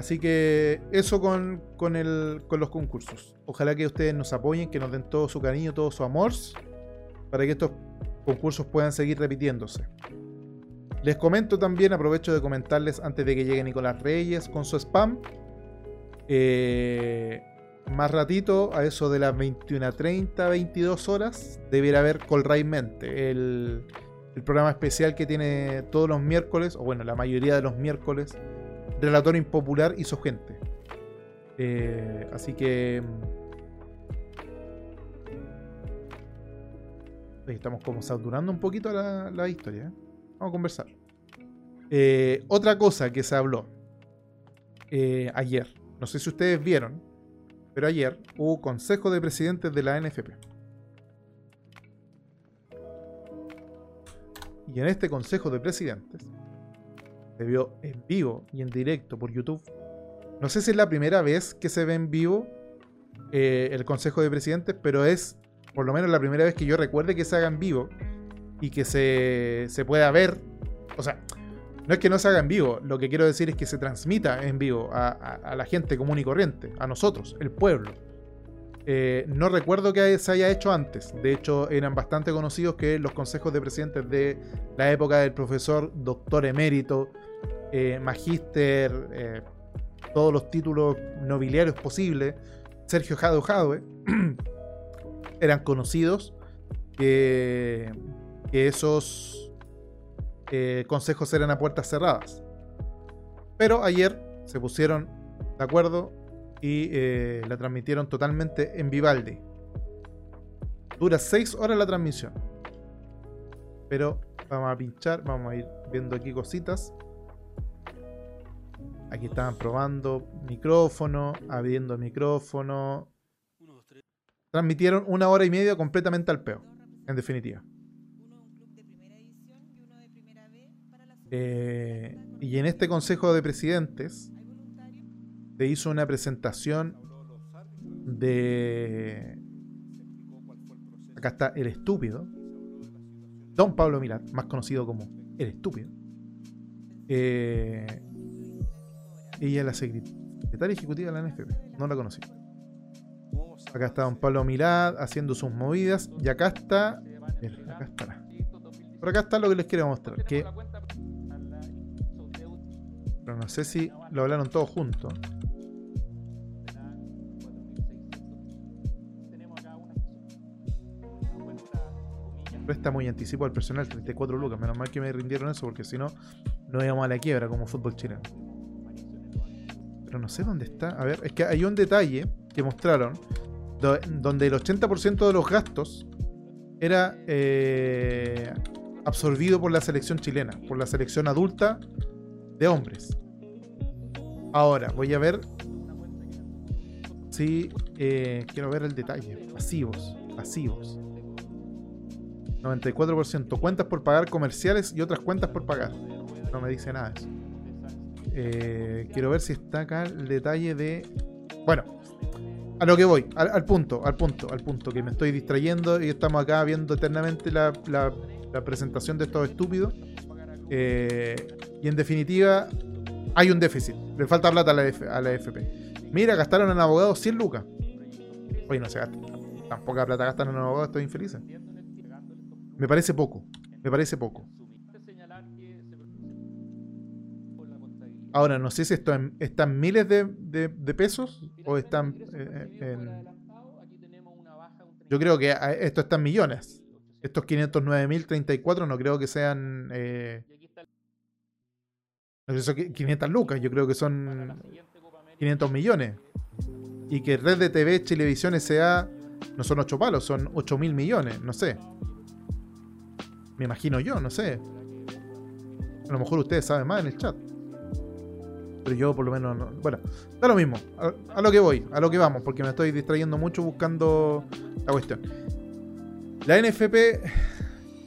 así que eso con, con, el, con los concursos. Ojalá que ustedes nos apoyen, que nos den todo su cariño, todo su amor, para que estos concursos puedan seguir repitiéndose. Les comento también, aprovecho de comentarles antes de que llegue Nicolás Reyes con su spam. Eh, más ratito, a eso de las 21.30, 22 horas, debiera haber Colray Mente, el, el programa especial que tiene todos los miércoles, o bueno, la mayoría de los miércoles, Relator Impopular y su gente. Eh, así que. Estamos como saturando un poquito la, historia. ¿eh? Vamos a conversar. Eh, otra cosa que se habló ayer. No sé si ustedes vieron, pero ayer hubo consejo de presidentes de la NFP. Y en este Consejo de Presidentes se vio en vivo y en directo por YouTube. No sé si es la primera vez que se ve en vivo eh, el Consejo de Presidentes, pero es por lo menos la primera vez que yo recuerde que se haga en vivo y que se, se pueda ver. O sea, no es que no se haga en vivo, lo que quiero decir es que se transmita en vivo a la gente común y corriente, a nosotros, el pueblo. Eh, no recuerdo que se haya hecho antes. De hecho, eran bastante conocidos que los consejos de presidentes de la época del profesor doctor emérito, eh, magíster, eh, todos los títulos nobiliarios posibles, Sergio Jado Jadwe, <clears throat> eran conocidos que, esos consejos eran a puertas cerradas. Pero ayer se pusieron de acuerdo y eh, la transmitieron totalmente en Vivaldi. Dura 6 horas la transmisión. Pero vamos a pinchar, vamos a ir viendo aquí cositas. Aquí estaban probando micrófono, abriendo micrófono. Transmitieron una hora y media completamente al peo, en definitiva. Eh, y en este consejo de presidentes te hizo una presentación de... Acá está El Estúpido. Don Pablo Milat, más conocido como El Estúpido. Eh, ella es la secretaria ejecutiva de la NFP. No la conocí. Acá está Don Pablo Milat haciendo sus movidas. Y acá está. Acá está. Por acá está lo que les quiero mostrar. Que. Pero no sé si lo hablaron todos juntos. Está muy anticipo al personal, 34 lucas. Menos mal que me rindieron eso porque si no, no íbamos a la quiebra como fútbol chileno. Pero no sé dónde está. A ver, es que hay un detalle que mostraron donde el 80% de los gastos era eh, absorbido por la selección chilena, por la selección adulta de hombres. Ahora, voy a ver si eh, quiero ver el detalle. Pasivos, pasivos. 94%. Cuentas por pagar comerciales y otras cuentas por pagar. No me dice nada eso. Eh, quiero ver si está acá el detalle de. Bueno, a lo que voy, al, punto, al punto, al punto, que me estoy distrayendo y estamos acá viendo eternamente la, presentación de estos estúpidos. Eh, y en definitiva, hay un déficit. Le falta plata a la, a la FP. Mira, gastaron en abogados 100 lucas. Oye, no se gasta. Tampoco plata gastaron en abogados, estoy infelices. Me parece poco. Me parece poco. Ahora, no sé si esto están miles de, pesos o están eh, en... Yo creo que esto está en millones. Estos 509.034 no creo que sean... Eh, no son 500 lucas, yo creo que son 500 millones. Y que Red de TV, Televisión S.A. no son 8 palos, son 8 mil millones, no sé. Me imagino yo, no sé. A lo mejor ustedes saben más en el chat. Pero yo por lo menos no. Bueno, da lo mismo. A, lo que voy, a lo que vamos, porque me estoy distrayendo mucho buscando la cuestión. La NFP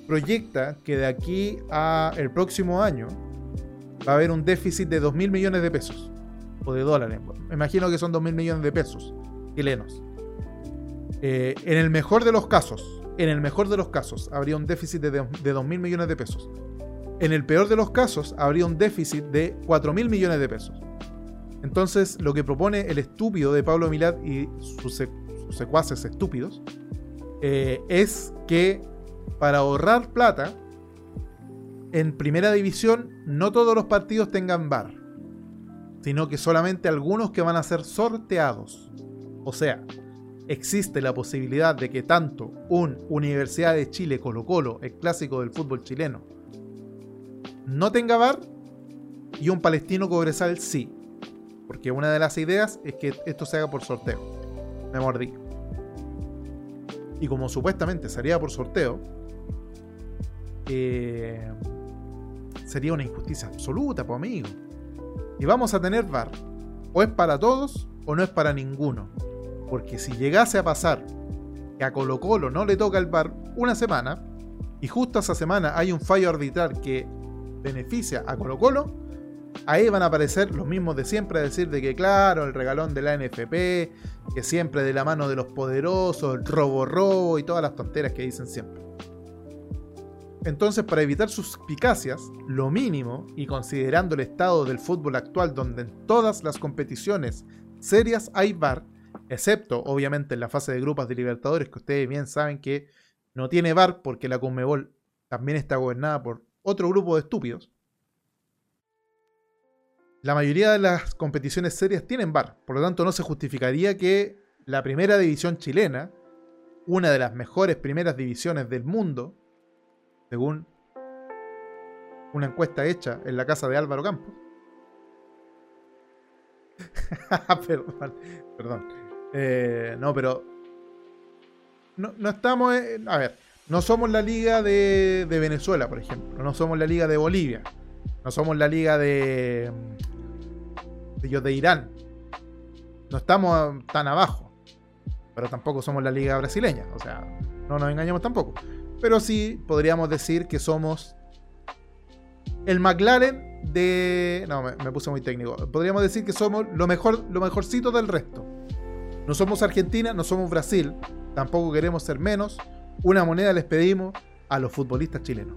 proyecta que de aquí a el próximo año va a haber un déficit de 2 mil millones de pesos. O de dólares. Me imagino que son 2 mil millones de pesos chilenos. Eh, en el mejor de los casos, en el mejor de los casos, habría un déficit de, de 2 mil millones de pesos. En el peor de los casos, habría un déficit de 4 mil millones de pesos. Entonces, lo que propone el estúpido de Pablo Milad y sus, secuaces estúpidos eh, es que para ahorrar plata, en primera división no todos los partidos tengan bar, sino que solamente algunos que van a ser sorteados. O sea, existe la posibilidad de que tanto un Universidad de Chile Colo Colo, el clásico del fútbol chileno, no tenga bar y un palestino Cobresal sí. Porque una de las ideas es que esto se haga por sorteo. Me mordí. Y como supuestamente sería por sorteo, eh, sería una injusticia absoluta, pues amigo. Y vamos a tener VAR. O es para todos o no es para ninguno. Porque si llegase a pasar que a Colo Colo no le toca el VAR una semana, y justo esa semana hay un fallo arbitral que beneficia a Colo Colo, ahí van a aparecer los mismos de siempre a decir de que claro, el regalón de la NFP, que siempre de la mano de los poderosos, el robo robo y todas las tonteras que dicen siempre. Entonces, para evitar sus picacias, lo mínimo, y considerando el estado del fútbol actual donde en todas las competiciones serias hay VAR, excepto obviamente en la fase de grupos de Libertadores, que ustedes bien saben que no tiene VAR porque la Conmebol también está gobernada por otro grupo de estúpidos. La mayoría de las competiciones serias tienen VAR, por lo tanto no se justificaría que la primera división chilena, una de las mejores primeras divisiones del mundo, según una encuesta hecha en la casa de Álvaro Campos. <laughs> perdón, perdón. Eh, no, pero no, no estamos... En, a ver, no somos la liga de, Venezuela, por ejemplo. No somos la liga de Bolivia. No somos la liga de, de, de Irán. No estamos tan abajo. Pero tampoco somos la liga brasileña. O sea, no nos engañemos tampoco. Pero sí podríamos decir que somos el McLaren de. No, me, me, puse muy técnico. Podríamos decir que somos lo mejor, lo mejorcito del resto. No somos Argentina, no somos Brasil. Tampoco queremos ser menos una moneda les pedimos a los futbolistas chilenos.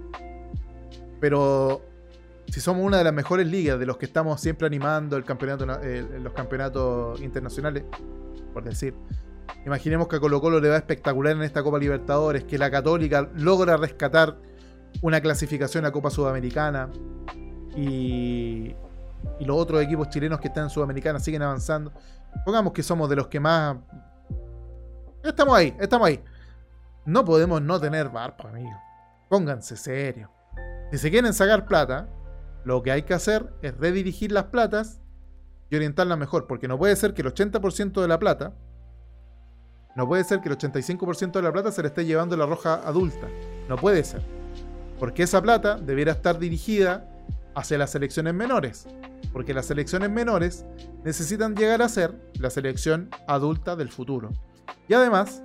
Pero si somos una de las mejores ligas de los que estamos siempre animando el campeonato, los campeonatos internacionales, por decir, imaginemos que a Colo Colo le va espectacular en esta Copa Libertadores, que la Católica logra rescatar una clasificación a Copa Sudamericana y, y los otros equipos chilenos que están en Sudamericana siguen avanzando. Pongamos que somos de los que más... Estamos ahí, estamos ahí. No podemos no tener bar, pues, amigo. Pónganse serio. Si se quieren sacar plata, lo que hay que hacer es redirigir las platas y orientarlas mejor, porque no puede ser que el 80% de la plata, no puede ser que el 85% de la plata se le esté llevando la roja adulta. No puede ser. Porque esa plata debiera estar dirigida hacia las selecciones menores. Porque las selecciones menores necesitan llegar a ser la selección adulta del futuro. Y además,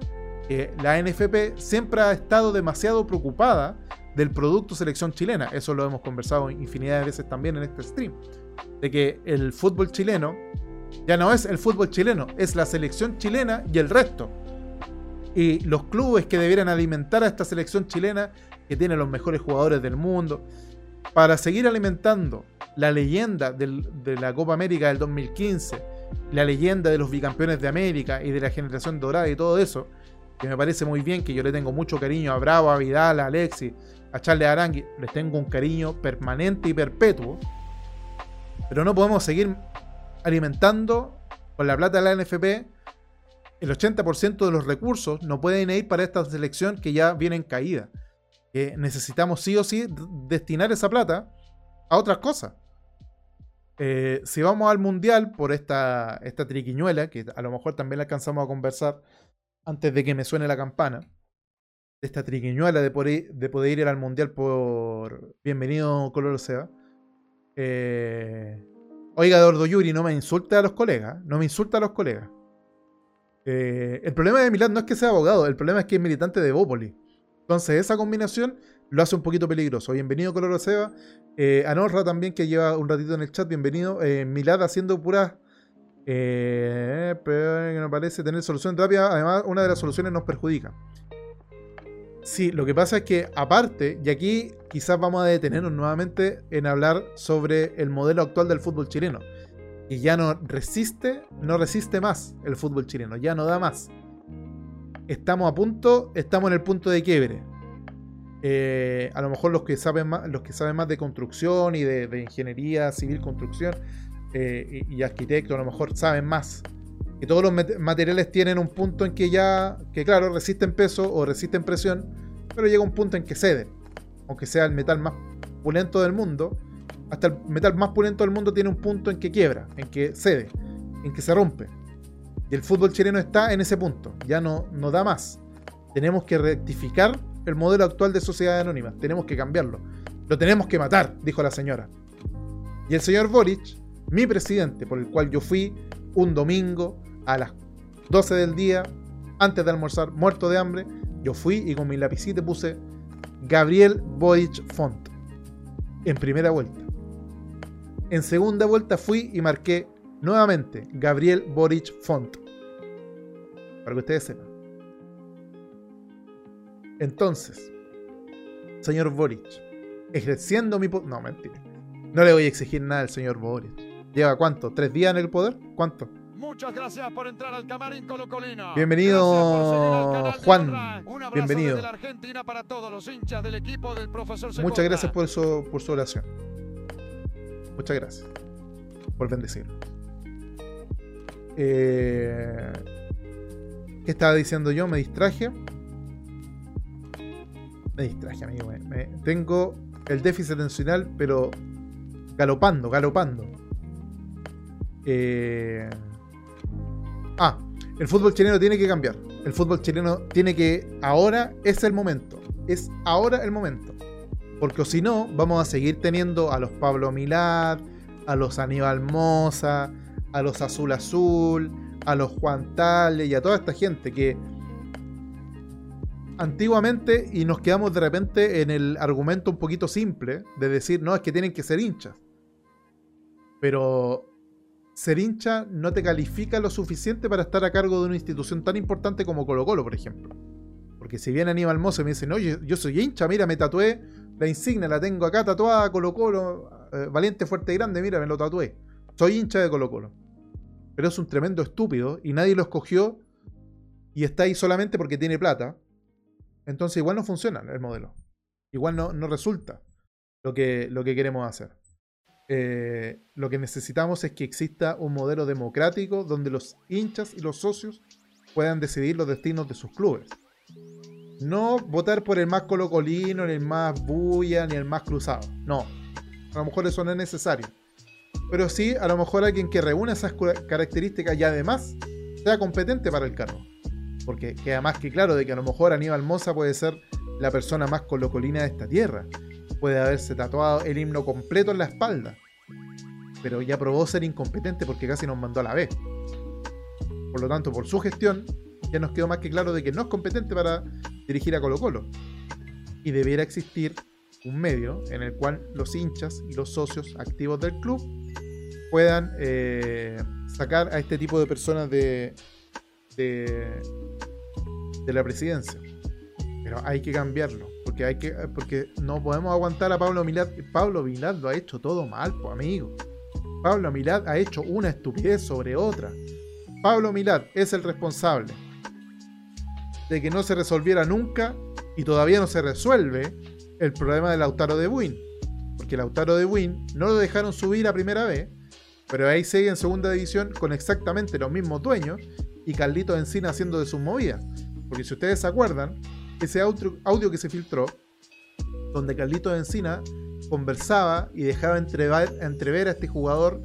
la NFP siempre ha estado demasiado preocupada del producto selección chilena. Eso lo hemos conversado infinidad de veces también en este stream. De que el fútbol chileno ya no es el fútbol chileno, es la selección chilena y el resto. Y los clubes que debieran alimentar a esta selección chilena, que tiene los mejores jugadores del mundo, para seguir alimentando la leyenda de la Copa América del 2015, la leyenda de los bicampeones de América y de la generación dorada y todo eso, que me parece muy bien, que yo le tengo mucho cariño a Bravo, a Vidal, a Alexis, a Charles Arangui, les tengo un cariño permanente y perpetuo. Pero no podemos seguir alimentando con la plata de la NFP. El 80% de los recursos no pueden ir para esta selección que ya viene en caída. Necesitamos sí o sí destinar esa plata a otras cosas. Eh, si vamos al mundial por esta, esta triquiñuela, que a lo mejor también la alcanzamos a conversar antes de que me suene la campana, de esta triquiñuela de poder, de poder ir al mundial por Bienvenido Color Seba. Eh, Oiga, Eduardo Yuri, no me insulte a los colegas. No me insulta a los colegas. Eh, el problema de Milán no es que sea abogado, el problema es que es militante de Bópoli. Entonces, esa combinación lo hace un poquito peligroso. Bienvenido, Coloro Seba. Eh, Anorra también, que lleva un ratito en el chat, bienvenido. Eh, Milad haciendo puras. Eh, pero no parece tener solución rápida. Además, una de las soluciones nos perjudica. Sí, lo que pasa es que, aparte, y aquí quizás vamos a detenernos nuevamente en hablar sobre el modelo actual del fútbol chileno. Y ya no resiste, no resiste más el fútbol chileno, ya no da más. Estamos a punto, estamos en el punto de quiebre. Eh, a lo mejor los que saben más, los que saben más de construcción y de, ingeniería civil construcción eh, y, y arquitectos a lo mejor saben más que todos los materiales tienen un punto en que ya, que claro, resisten peso o resisten presión, pero llega un punto en que ceden. Aunque sea el metal más pulento del mundo, hasta el metal más pulento del mundo tiene un punto en que quiebra, en que cede, en que se rompe. Y el fútbol chileno está en ese punto, ya no, no da más. Tenemos que rectificar el modelo actual de sociedad anónima, tenemos que cambiarlo. Lo tenemos que matar, dijo la señora. Y el señor Boric, mi presidente, por el cual yo fui un domingo a las 12 del día, antes de almorzar, muerto de hambre, yo fui y con mi lapicito puse Gabriel Boric Font en primera vuelta. En segunda vuelta fui y marqué nuevamente Gabriel Boric Font. Para que ustedes sepan. Entonces, señor Boric, ejerciendo mi. No, mentira. No le voy a exigir nada al señor Boric. ¿Lleva cuánto? ¿Tres días en el poder? ¿Cuánto? Muchas gracias por entrar al camarín colocolino. Bienvenido, Juan. Un abrazo Bienvenido. desde la Argentina para todos los hinchas del equipo del profesor Muchas Segovia. gracias por su, por su oración. Muchas gracias por bendecirnos. Eh, ¿Qué estaba diciendo yo? Me distraje. Me distraje, amigo. me- me- tengo el déficit atencional, pero galopando, galopando. Eh, ah, el fútbol chileno tiene que cambiar. El fútbol chileno tiene que. Ahora es el momento. Es ahora el momento. Porque si no, vamos a seguir teniendo a los Pablo Milad, a los Aníbal Moza, a los Azul Azul, a los Juan Tale y a toda esta gente que antiguamente y nos quedamos de repente en el argumento un poquito simple de decir, no, es que tienen que ser hinchas. Pero ser hincha no te califica lo suficiente para estar a cargo de una institución tan importante como Colo Colo, por ejemplo. Porque si viene Aníbal Mozo y me dicen, oye, yo soy hincha, mira, me tatué la insignia, la tengo acá tatuada, Colo Colo, eh, valiente, fuerte y grande, mira, me lo tatué. Soy hincha de Colo Colo. Pero es un tremendo estúpido y nadie lo escogió y está ahí solamente porque tiene plata. Entonces igual no funciona el modelo. Igual no, no resulta lo que, lo que queremos hacer. Eh, lo que necesitamos es que exista un modelo democrático donde los hinchas y los socios puedan decidir los destinos de sus clubes. No votar por el más colocolino, ni el más bulla, ni el más cruzado. No. A lo mejor eso no es necesario. Pero sí, a lo mejor alguien que reúna esas características y además sea competente para el cargo. Porque queda más que claro de que a lo mejor Aníbal Moza puede ser la persona más colocolina de esta tierra. Puede haberse tatuado el himno completo en la espalda. Pero ya probó ser incompetente porque casi nos mandó a la B. Por lo tanto, por su gestión, ya nos quedó más que claro de que no es competente para dirigir a Colo Colo. Y debiera existir un medio en el cual los hinchas y los socios activos del club puedan eh, sacar a este tipo de personas de, de, de la presidencia. Pero hay que cambiarlo, porque hay que porque no podemos aguantar a Pablo Milad. Pablo Milad lo ha hecho todo mal, pues amigo. Pablo Milad ha hecho una estupidez sobre otra. Pablo Milad es el responsable de que no se resolviera nunca y todavía no se resuelve el problema de Lautaro de Buin. Porque Lautaro de Buin no lo dejaron subir a primera vez, pero ahí sigue en segunda división con exactamente los mismos dueños y Carlitos Encina haciendo de sus movidas. Porque si ustedes se acuerdan, ese audio, que se filtró, donde Carlitos Encina conversaba y dejaba entrever, a este jugador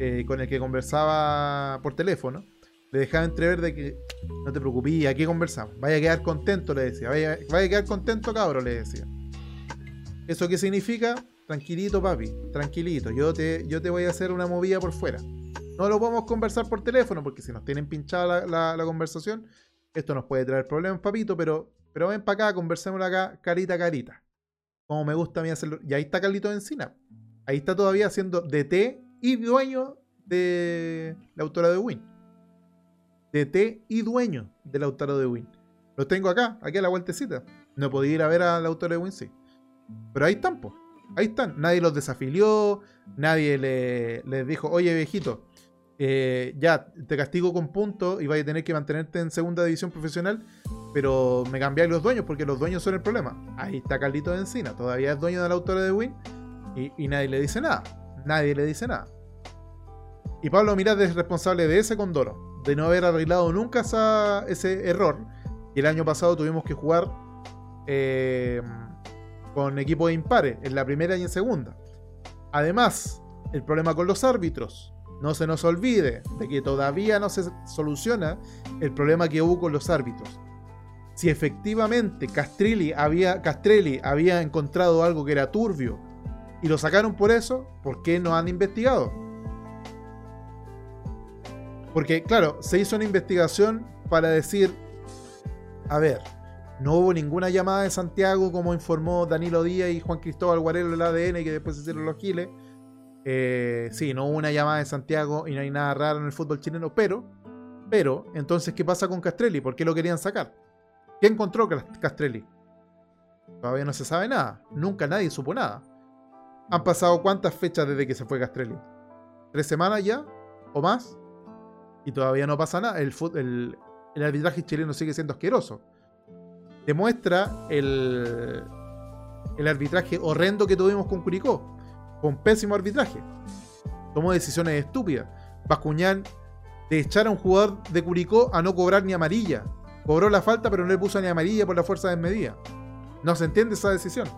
eh, con el que conversaba por teléfono, le dejaba entrever de que no te preocupes, aquí conversamos, vaya a quedar contento, le decía, vaya, a quedar contento, cabro, le decía. ¿Eso qué significa? tranquilito, papi, tranquilito. Yo te, yo te voy a hacer una movida por fuera. No lo podemos conversar por teléfono, porque si nos tienen pinchada la, conversación, esto nos puede traer problemas, papito, pero, pero ven para acá, conversemos acá, carita a carita. Como me gusta a mí hacerlo. Y ahí está Carlito Encina. Ahí está todavía haciendo DT y dueño de la autora de Win. DT y dueño de la autora de Win. Los tengo acá, aquí a la vueltecita. No podía ir a ver a la autora de Win, sí. Pero ahí están, pues. Ahí están. Nadie los desafilió. Nadie les le dijo, oye, viejito, eh, ya te castigo con puntos y vas a tener que mantenerte en segunda división profesional, pero me cambiáis los dueños porque los dueños son el problema. Ahí está Carlito de Encina, todavía es dueño de la autora de Win y, nadie le dice nada. Nadie le dice nada. Y Pablo Mirad es responsable de ese condoro, de no haber arreglado nunca ese error. Y el año pasado tuvimos que jugar eh, con equipos impares en la primera y en segunda. Además, el problema con los árbitros. No se nos olvide de que todavía no se soluciona el problema que hubo con los árbitros. Si efectivamente Castrelli había, había encontrado algo que era turbio y lo sacaron por eso, ¿por qué no han investigado? Porque, claro, se hizo una investigación para decir, a ver, no hubo ninguna llamada de Santiago como informó Danilo Díaz y Juan Cristóbal Guarelo del ADN que después se hicieron los giles. Eh, sí, no hubo una llamada de Santiago y no hay nada raro en el fútbol chileno, pero, pero, entonces, ¿qué pasa con Castrelli? ¿Por qué lo querían sacar? ¿Qué encontró Castrelli? Todavía no se sabe nada. Nunca nadie supo nada. ¿Han pasado cuántas fechas desde que se fue Castrelli? ¿Tres semanas ya? ¿O más? Y todavía no pasa nada. El, el, arbitraje chileno sigue siendo asqueroso demuestra el, el arbitraje horrendo que tuvimos con Curicó. Con pésimo arbitraje. Tomó decisiones estúpidas. Bascuñán de echar a un jugador de Curicó a no cobrar ni amarilla. Cobró la falta, pero no le puso ni amarilla por la fuerza desmedida. No se entiende esa decisión.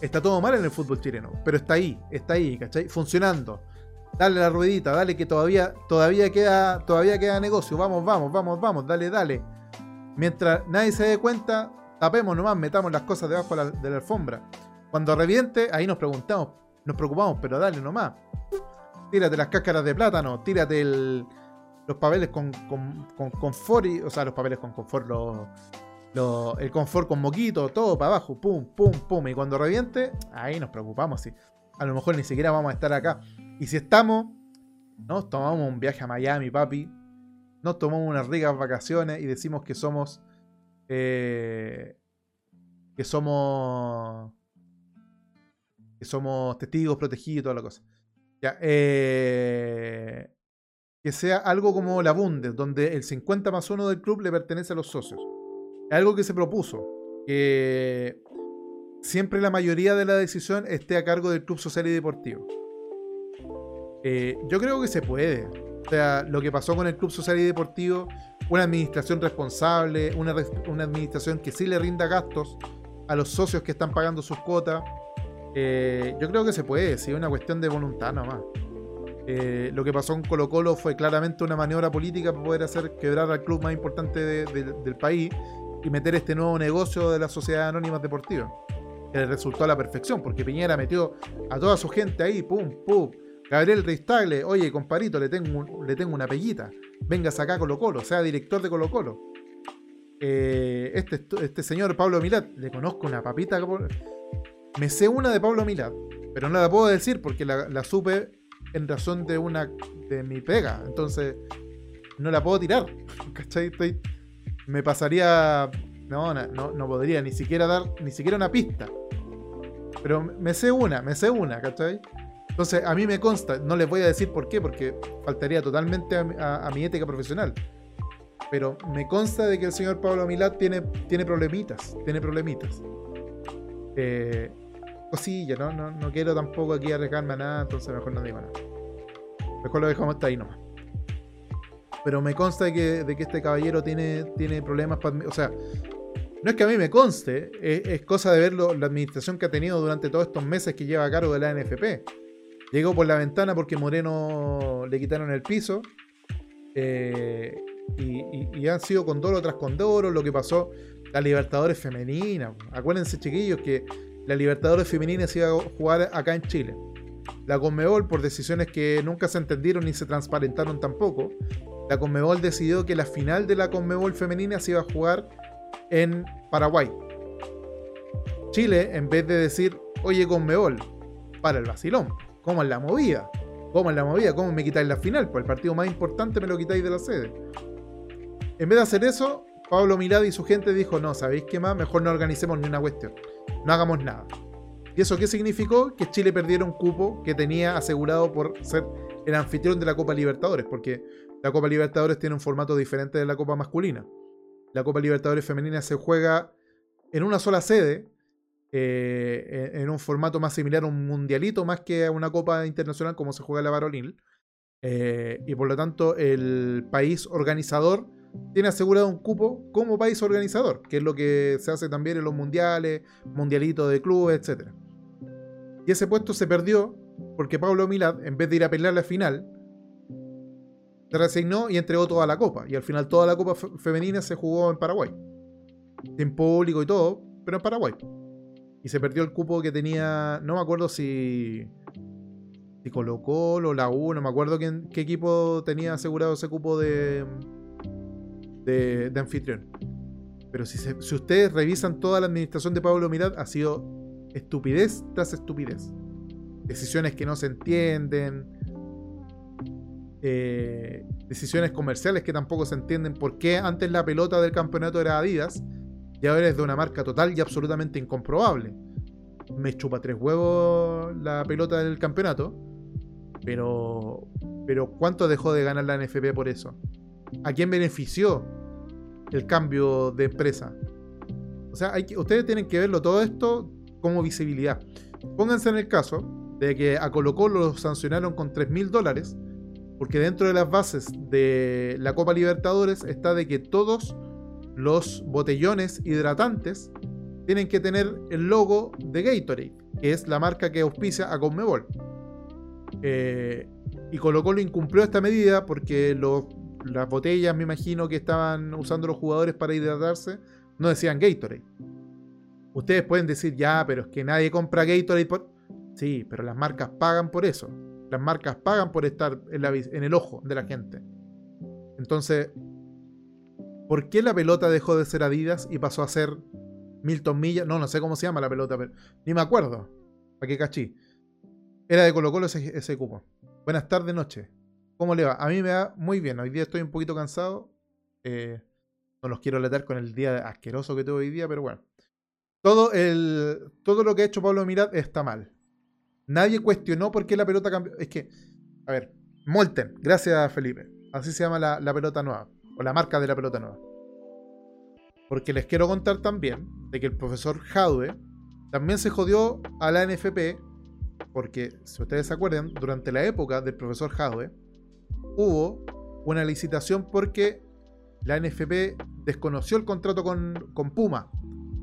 Está todo mal en el fútbol chileno, pero está ahí, está ahí, ¿cachai? Funcionando. Dale la ruedita, dale que todavía, todavía, queda, todavía queda negocio. Vamos, vamos, vamos, vamos, dale, dale. Mientras nadie se dé cuenta, tapemos nomás, metamos las cosas debajo de la, alfombra. Cuando reviente, ahí nos preguntamos, nos preocupamos, pero dale nomás. Tírate las cáscaras de plátano, tírate los papeles con, con, con confort, o sea, los papeles con confort, el confort con moquito, todo para abajo, pum, pum, pum. Y cuando reviente, ahí nos preocupamos. Sí. A lo mejor ni siquiera vamos a estar acá. Y si estamos, nos tomamos un viaje a Miami, papi nos tomamos unas ricas vacaciones y decimos que somos. Eh, que somos. que somos testigos protegidos y toda la cosa. Ya, eh, que sea algo como la Bundes, donde el 50 más 1 del club le pertenece a los socios. Es algo que se propuso. Que siempre la mayoría de la decisión esté a cargo del club social y deportivo. Eh, yo creo que se puede. O sea, lo que pasó con el Club Social y Deportivo, una administración responsable, una, administración que sí le rinda gastos a los socios que están pagando sus cuotas. Eh, yo creo que se puede, sí, es una cuestión de voluntad nomás. Eh, lo que pasó con Colo Colo fue claramente una maniobra política para poder hacer quebrar al club más importante del país y meter este nuevo negocio de las sociedades anónimas deportivas. Que resultó a la perfección, porque Piñera metió a toda su gente ahí, pum, pum, Gabriel Reistagle, oye, comparito, le tengo, le tengo una pellita. Vengas acá a Colo Colo, sea director de Colo Colo. Eh, este, este señor Pablo Milat, le conozco una papita. Me sé una de Pablo Milat, pero no la puedo decir porque la, supe en razón de una de mi pega. Entonces, no la puedo tirar. <laughs> ¿Cachai? me pasaría. No, no, no podría ni siquiera dar ni siquiera una pista. Pero me sé una, me sé una, ¿cachai? Entonces, a mí me consta, no les voy a decir por qué, porque faltaría totalmente a, mi ética profesional. Pero me consta de que el señor Pablo Milat tiene, tiene problemitas, tiene problemitas. Eh, cosilla, ¿no? ¿no? No quiero tampoco aquí arriesgarme a nada, entonces mejor no digo nada. Mejor lo dejamos hasta ahí nomás. Pero me consta de que, de que este caballero tiene, tiene problemas O sea, no es que a mí me conste, es, cosa de ver la administración que ha tenido durante todos estos meses que lleva a cargo de la NFP. Llegó por la ventana porque Moreno le quitaron el piso. Eh, y, han sido condoro tras condoro. Lo que pasó la Libertadores femenina. Acuérdense, chiquillos, que la Libertadores femenina se iba a jugar acá en Chile. La Conmebol, por decisiones que nunca se entendieron ni se transparentaron tampoco, la Conmebol decidió que la final de la Conmebol femenina se iba a jugar en Paraguay. Chile, en vez de decir, oye Conmebol, para el vacilón, ¿cómo es la movida? ¿Cómo es la movida? ¿Cómo me quitáis la final? Pues el partido más importante me lo quitáis de la sede. En vez de hacer eso, Pablo Milad y su gente dijo, no, ¿sabéis qué más? Mejor no organicemos ni una cuestión. No hagamos nada. ¿Y eso qué significó? Que Chile perdiera un cupo que tenía asegurado por ser el anfitrión de la Copa Libertadores, porque la Copa Libertadores tiene un formato diferente de la Copa masculina. La Copa Libertadores femenina se juega en una sola sede, eh, en un formato más similar a un mundialito más que a una Copa Internacional como se juega la varonil. Eh, y por lo tanto el país organizador tiene asegurado un cupo como país organizador, que es lo que se hace también en los mundiales, mundialitos de clubes, etc. Y ese puesto se perdió porque Pablo Milad, en vez de ir a pelear la final, se resignó y entregó toda la copa. Y al final toda la copa femenina se jugó en Paraguay. Sin público y todo, pero en Paraguay. Y se perdió el cupo que tenía, no me acuerdo si... Si Colo Colo, la U, no me acuerdo quién, qué equipo tenía asegurado ese cupo de, de, anfitrión. Pero si, si, ustedes revisan toda la administración de Pablo Mirad, ha sido estupidez tras estupidez. Decisiones que no se entienden. Eh, decisiones comerciales que tampoco se entienden. ¿Por qué antes la pelota del campeonato era Adidas y ahora es de una marca total y absolutamente incomprobable? Me chupa tres huevos la pelota del campeonato. Pero, pero ¿cuánto dejó de ganar la NFP por eso? ¿A quién benefició el cambio de empresa? O sea, hay que, ustedes tienen que verlo todo esto como visibilidad. Pónganse en el caso de que a Colo Colo lo sancionaron con 3 mil dólares, porque dentro de las bases de la Copa Libertadores está de que todos los botellones hidratantes tienen que tener el logo de Gatorade, que es la marca que auspicia a Conmebol. Eh, y Colo Colo incumplió esta medida porque los las botellas, me imagino, que estaban usando los jugadores para hidratarse, no decían Gatorade. Ustedes pueden decir, ya, pero es que nadie compra Gatorade por... Sí, pero las marcas pagan por eso. Las marcas pagan por estar en, en el ojo de la gente. Entonces, ¿por qué la pelota dejó de ser Adidas y pasó a ser Milton Milla? No, no sé cómo se llama la pelota, pero ni me acuerdo. ¿Para qué cachí? Era de Colo Colo ese, ese cupo. Buenas tardes, noche. ¿Cómo le va? A mí me va muy bien. Hoy día estoy un poquito cansado. Eh, no los quiero letar con el día asqueroso que tuve hoy día, pero bueno. Todo, el, todo lo que ha hecho Pablo Mirad está mal. Nadie cuestionó por qué la pelota cambió. Es que, a ver, Molten, gracias Felipe. Así se llama la, la pelota nueva. O la marca de la pelota nueva. Porque les quiero contar también de que el profesor Jaude también se jodió a la NFP. Porque, si ustedes se acuerdan, durante la época del profesor Jaude, hubo una licitación porque la NFP desconoció el contrato con, Puma.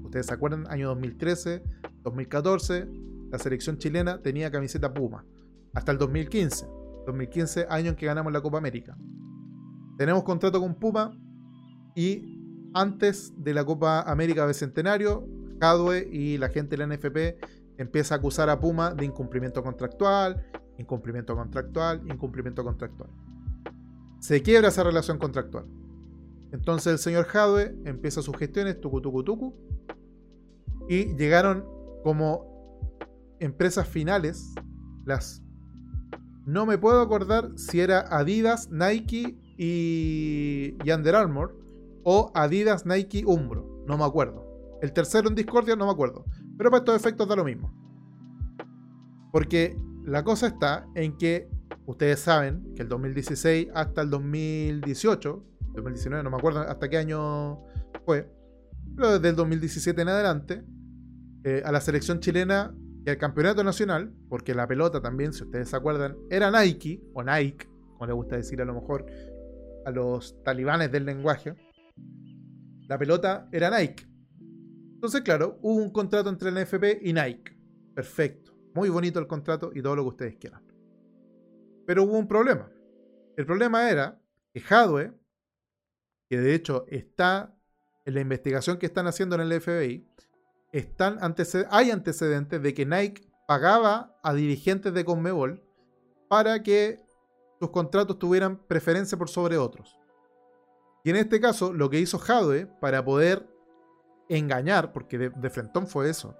Ustedes se acuerdan, año 2013, 2014, la selección chilena tenía camiseta Puma. Hasta el 2015. 2015, año en que ganamos la Copa América. Tenemos contrato con Puma y antes de la Copa América de Centenario, Jadwe y la gente de la NFP empieza a acusar a Puma de incumplimiento contractual, incumplimiento contractual, incumplimiento contractual se quiebra esa relación contractual. Entonces el señor Jadwe empieza sus gestiones, tucu, y llegaron como empresas finales, las... No me puedo acordar si era Adidas, Nike y, y Under Armour, o Adidas, Nike, Umbro, no me acuerdo. El tercero en Discordia no me acuerdo, pero para estos efectos da lo mismo. Porque la cosa está en que Ustedes saben que el 2016 hasta el 2018, 2019, no me acuerdo hasta qué año fue, pero desde el 2017 en adelante, eh, a la selección chilena y al campeonato nacional, porque la pelota también, si ustedes se acuerdan, era Nike, o Nike, como le gusta decir a lo mejor a los talibanes del lenguaje, la pelota era Nike. Entonces, claro, hubo un contrato entre el NFP y Nike. Perfecto. Muy bonito el contrato y todo lo que ustedes quieran. Pero hubo un problema. El problema era que Hadwe, que de hecho está en la investigación que están haciendo en el FBI, están hay antecedentes de que Nike pagaba a dirigentes de Conmebol para que sus contratos tuvieran preferencia por sobre otros. Y en este caso, lo que hizo Jadwe para poder engañar, porque de, de Frentón fue eso,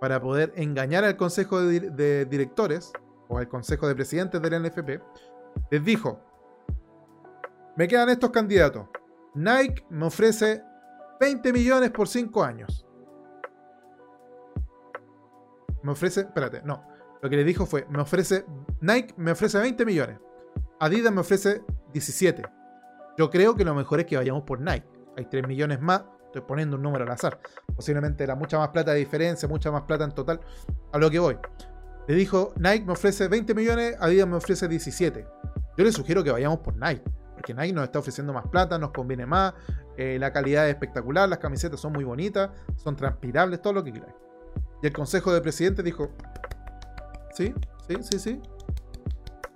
para poder engañar al consejo de, directores o al consejo de presidentes del NFP, les dijo, me quedan estos candidatos. Nike me ofrece 20 millones por 5 años. Me ofrece, espérate, no. Lo que le dijo fue, me ofrece, Nike me ofrece 20 millones. Adidas me ofrece 17. Yo creo que lo mejor es que vayamos por Nike. Hay 3 millones más, estoy poniendo un número al azar. Posiblemente era mucha más plata de diferencia, mucha más plata en total. A lo que voy. Le dijo, Nike me ofrece 20 millones, Adidas me ofrece 17. Yo le sugiero que vayamos por Nike. Porque Nike nos está ofreciendo más plata, nos conviene más, eh, la calidad es espectacular, las camisetas son muy bonitas, son transpirables, todo lo que quieras. Y el consejo de presidente dijo, sí, sí, sí, sí.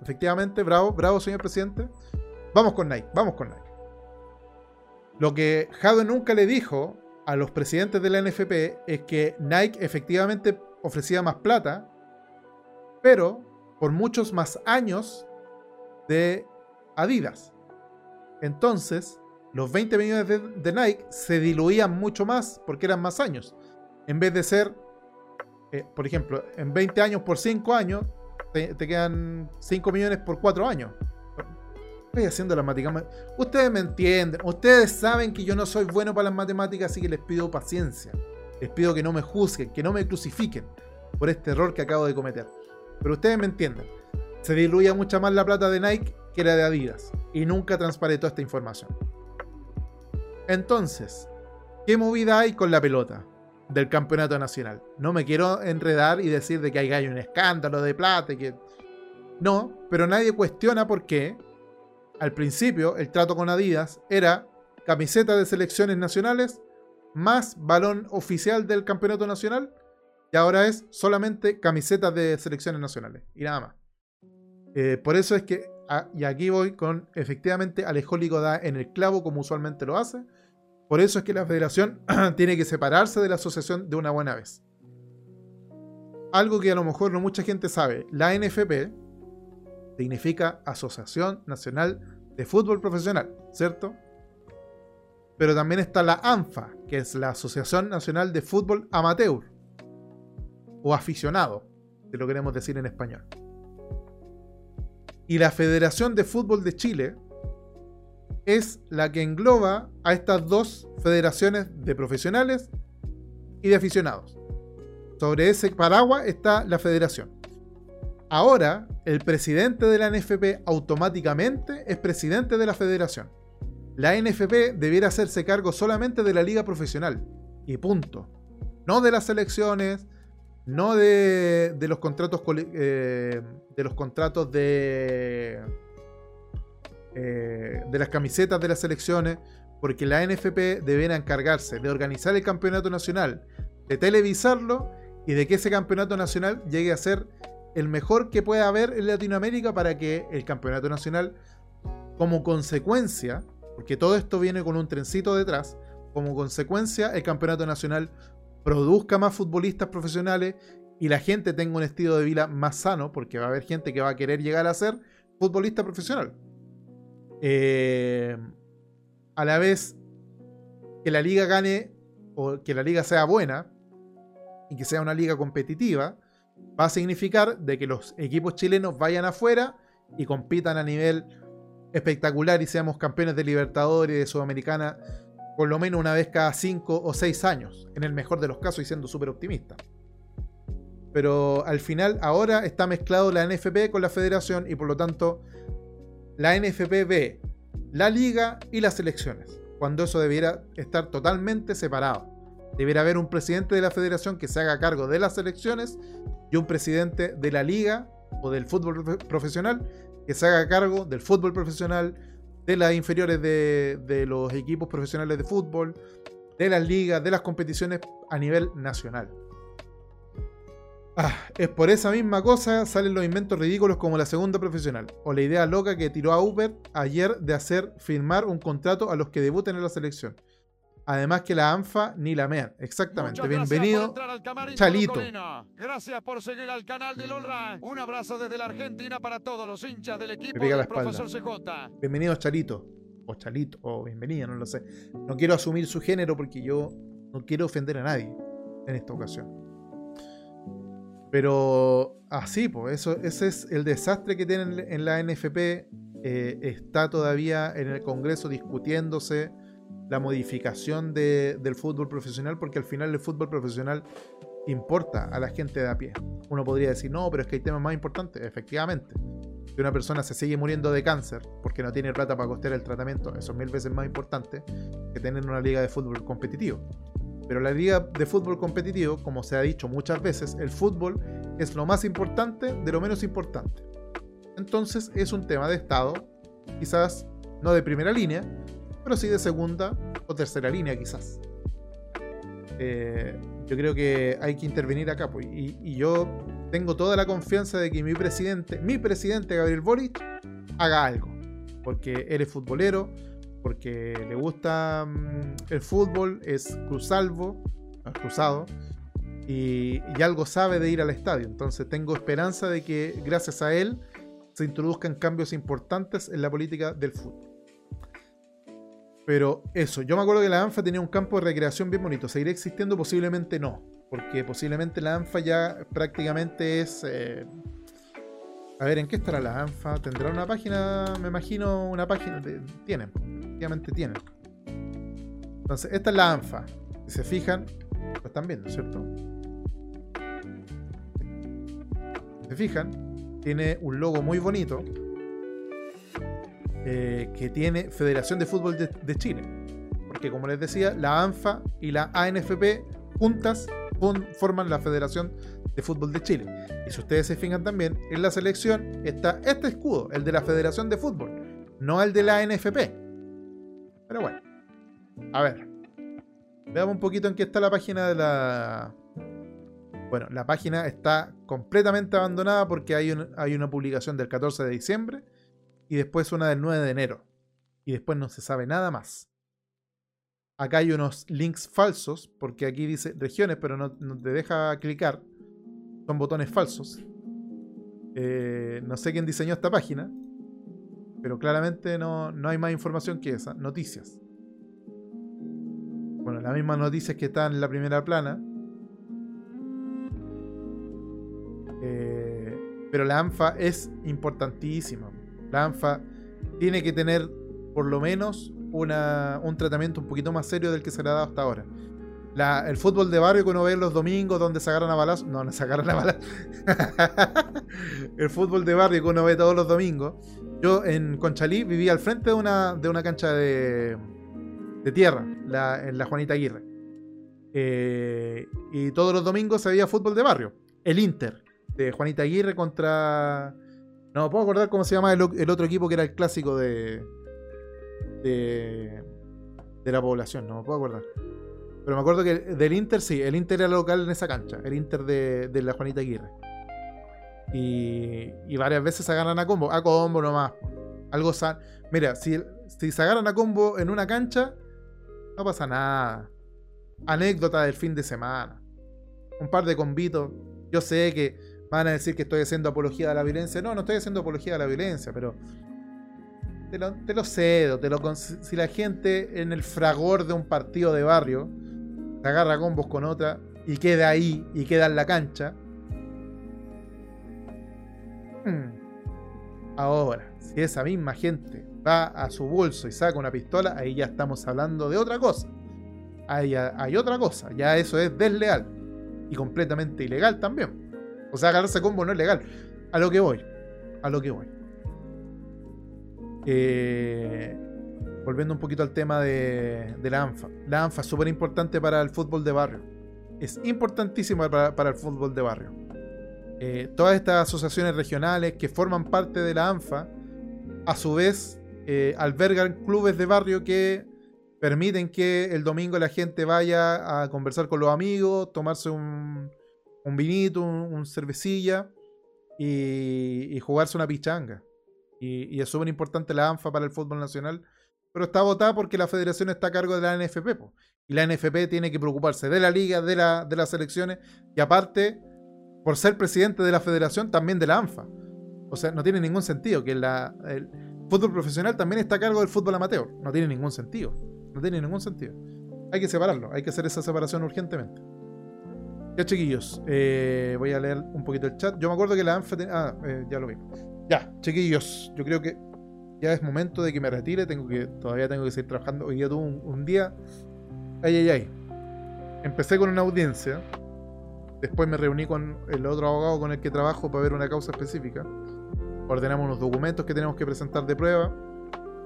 Efectivamente, bravo, bravo, señor presidente. Vamos con Nike, vamos con Nike. Lo que Jado nunca le dijo a los presidentes de la NFP es que Nike efectivamente ofrecía más plata, pero por muchos más años de Adidas. Entonces, los 20 millones de, Nike se diluían mucho más porque eran más años. En vez de ser, eh, por ejemplo, en 20 años por 5 años, te, quedan 5 millones por 4 años. Estoy haciendo la matemática. Ustedes me entienden. Ustedes saben que yo no soy bueno para las matemáticas, así que les pido paciencia. Les pido que no me juzguen, que no me crucifiquen por este error que acabo de cometer. Pero ustedes me entienden. Se diluía mucha más la plata de Nike que la de Adidas. Y nunca transparentó esta información. Entonces, ¿qué movida hay con la pelota del campeonato nacional? No me quiero enredar y decir de que hay un escándalo de plata y que... No, pero nadie cuestiona por qué al principio el trato con Adidas era camiseta de selecciones nacionales más balón oficial del campeonato nacional y ahora es solamente camisetas de selecciones nacionales y nada más. Eh, por eso es que, ah, y aquí voy con efectivamente Alejólico da en el clavo como usualmente lo hace, por eso es que la federación <clears throat> tiene que separarse de la asociación de una buena vez. Algo que a lo mejor no mucha gente sabe, la NFP significa Asociación Nacional de Fútbol Profesional, ¿cierto? Pero también está la ANFA, que es la Asociación Nacional de Fútbol Amateur o aficionado, si lo queremos decir en español. Y la Federación de Fútbol de Chile es la que engloba a estas dos federaciones de profesionales y de aficionados. Sobre ese paraguas está la federación. Ahora, el presidente de la NFP automáticamente es presidente de la federación. La NFP debiera hacerse cargo solamente de la liga profesional. Y punto. No de las selecciones, no de, los contratos eh, de los contratos de eh, de las camisetas de las selecciones, porque la NFP deberá encargarse de organizar el campeonato nacional, de televisarlo y de que ese campeonato nacional llegue a ser el mejor que pueda haber en Latinoamérica para que el campeonato nacional, como consecuencia, porque todo esto viene con un trencito detrás, como consecuencia el campeonato nacional produzca más futbolistas profesionales y la gente tenga un estilo de vida más sano, porque va a haber gente que va a querer llegar a ser futbolista profesional. Eh, a la vez que la liga gane o que la liga sea buena y que sea una liga competitiva, va a significar de que los equipos chilenos vayan afuera y compitan a nivel espectacular y seamos campeones de Libertadores y de Sudamericana por lo menos una vez cada 5 o 6 años, en el mejor de los casos y siendo súper optimista. Pero al final ahora está mezclado la NFP con la federación y por lo tanto la NFP ve la liga y las elecciones, cuando eso debiera estar totalmente separado. Debería haber un presidente de la federación que se haga cargo de las elecciones y un presidente de la liga o del fútbol profesional que se haga cargo del fútbol profesional, de las inferiores de, de los equipos profesionales de fútbol, de las ligas, de las competiciones a nivel nacional. Ah, es por esa misma cosa salen los inventos ridículos como la segunda profesional, o la idea loca que tiró a Uber ayer de hacer firmar un contrato a los que debuten en la selección. Además que la ANFA ni la MEAN. Exactamente. Muchas Bienvenido. Chalito. Gracias por seguir al canal de LOLRA. Un abrazo desde la Argentina para todos los hinchas del equipo la profesor CJ. Bienvenido Charito. O Chalito. O bienvenida, no lo sé. No quiero asumir su género porque yo no quiero ofender a nadie en esta ocasión. Pero así, pues, eso, ese es el desastre que tienen en la NFP. Eh, está todavía en el Congreso discutiéndose la modificación de- del fútbol profesional, porque al final el fútbol profesional importa a la gente de a pie. Uno podría decir, no, pero es que hay temas más importantes. Efectivamente, si una persona se sigue muriendo de cáncer porque no tiene plata para costear el tratamiento, eso es mil veces más importante que tener una liga de fútbol competitivo. Pero la liga de fútbol competitivo, como se ha dicho muchas veces, el fútbol es lo más importante de lo menos importante. Entonces es un tema de Estado, quizás no de primera línea, pero sí de segunda o tercera línea quizás. Eh, yo creo que hay que intervenir acá. pues, y, yo tengo toda la confianza de que mi presidente, mi presidente Gabriel Boric, haga algo. Porque él es futbolero, porque le gusta mm, el fútbol, es cruzalvo, cruzado, y, y algo sabe de ir al estadio. Entonces tengo esperanza de que gracias a él se introduzcan cambios importantes en la política del fútbol. Pero eso, yo me acuerdo que la ANFA tenía un campo de recreación bien bonito. ¿Seguirá existiendo? Posiblemente no. Porque posiblemente la ANFA ya prácticamente es... eh, A ver, ¿en qué estará la ANFA? ¿Tendrá una página? Me imagino una página. de- Tienen, efectivamente tienen. Entonces, esta es la ANFA. Si se fijan, lo están viendo, ¿cierto? Si se fijan, tiene un logo muy bonito eh, que tiene Federación de Fútbol de, Chile. Porque como les decía, la ANFA y la ANFP juntas forman la Federación de Fútbol de Chile. Y si ustedes se fijan también, en la selección está este escudo, el de la Federación de Fútbol, no el de la ANFP. Pero bueno, a ver, veamos un poquito en qué está la página de la... Bueno, la página está completamente abandonada porque hay una publicación del 14 de diciembre y después una del 9 de enero. Y después no se sabe nada más. Acá hay unos links falsos, porque aquí dice regiones, pero no, te deja clicar. Son botones falsos. Eh, no sé quién diseñó esta página, pero claramente no, no hay más información que esa. Noticias. Bueno, las mismas noticias que están en la primera plana. Eh, pero la ANFA es importantísima. La ANFA tiene que tener por lo menos una- un tratamiento un poquito más serio del que se le ha dado hasta ahora. El fútbol de barrio que uno ve los domingos donde se agarran a balazos. No, no se agarran a balazos. <laughs> el fútbol de barrio que uno ve todos los domingos. Yo en Conchalí vivía al frente de una, de una cancha de, de tierra, la- en la Juanita Aguirre. Eh, y todos los domingos se veía fútbol de barrio. El Inter, de Juanita Aguirre contra. No me puedo acordar cómo se llama el, otro equipo que era el clásico de, de. de la población, no me puedo acordar. Pero me acuerdo que del Inter sí, el Inter era local en esa cancha, el Inter de, la Juanita Aguirre. Y, y varias veces se agarran a combo, a combo nomás. Algo san. Mira, si, si se agarran a combo en una cancha, no pasa nada. Anécdota del fin de semana. Un par de combitos. Yo sé que van a decir que estoy haciendo apología de la violencia. No, no estoy haciendo apología de la violencia, pero te lo, cedo. Te lo, si la gente en el fragor de un partido de barrio se agarra combos con otra y queda ahí y queda en la cancha. mm, Ahora, si esa misma gente va a su bolso y saca una pistola, ahí ya estamos hablando de otra cosa. Ahí hay otra cosa. Ya eso es desleal y completamente ilegal también. O sea, agarrarse a combo no es legal. A lo que voy. A lo que voy. Eh, volviendo un poquito al tema de, la ANFA. La ANFA es súper importante para el fútbol de barrio. Es importantísima para, para el fútbol de barrio. Eh, todas estas asociaciones regionales que forman parte de la ANFA, a su vez, eh, albergan clubes de barrio que permiten que el domingo la gente vaya a conversar con los amigos, tomarse un, un vinito, un, cervecilla y, y jugarse una pichanga. Y, y es súper importante la ANFA para el fútbol nacional pero está votada porque la federación está a cargo de la NFP. Y la NFP tiene que preocuparse de la liga, de, la, de las selecciones y aparte, por ser presidente de la federación, también de la ANFA. O sea, no tiene ningún sentido que la, el fútbol profesional también está a cargo del fútbol amateur. No tiene ningún sentido. No tiene ningún sentido. Hay que separarlo, hay que hacer esa separación urgentemente. Ya, chiquillos, eh, voy a leer un poquito el chat. Yo me acuerdo que la ANFA. Ah, eh, ya lo vi. Ya, chiquillos, yo creo que ya es momento de que me retire. Tengo que, todavía tengo que seguir trabajando. Hoy día tuve un, día. Ay, ay, ay. Empecé con una audiencia. Después me reuní con el otro abogado con el que trabajo para ver una causa específica. Ordenamos unos documentos que tenemos que presentar de prueba.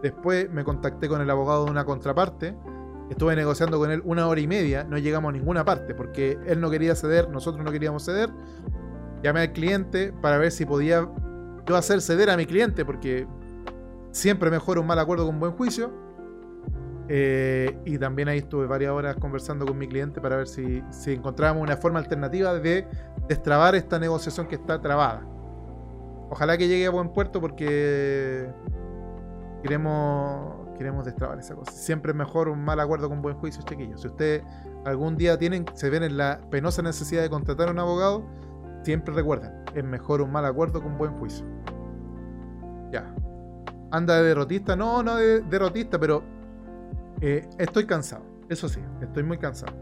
Después me contacté con el abogado de una contraparte. Estuve negociando con él una hora y media. No llegamos a ninguna parte porque él no quería ceder, nosotros no queríamos ceder. Llamé al cliente para ver si podía yo hacer ceder a mi cliente porque Siempre mejor un mal acuerdo con buen juicio. Eh, y también ahí estuve varias horas conversando con mi cliente para ver si, si encontrábamos una forma alternativa de destrabar esta negociación que está trabada. Ojalá que llegue a buen puerto porque queremos, queremos destrabar esa cosa. Siempre es mejor un mal acuerdo con buen juicio, chiquillos. Si ustedes algún día tienen, se ven en la penosa necesidad de contratar a un abogado, siempre recuerden, es mejor un mal acuerdo con buen juicio. Ya, anda de derrotista. No, no de derrotista, pero eh, estoy cansado. Eso sí, estoy muy cansado.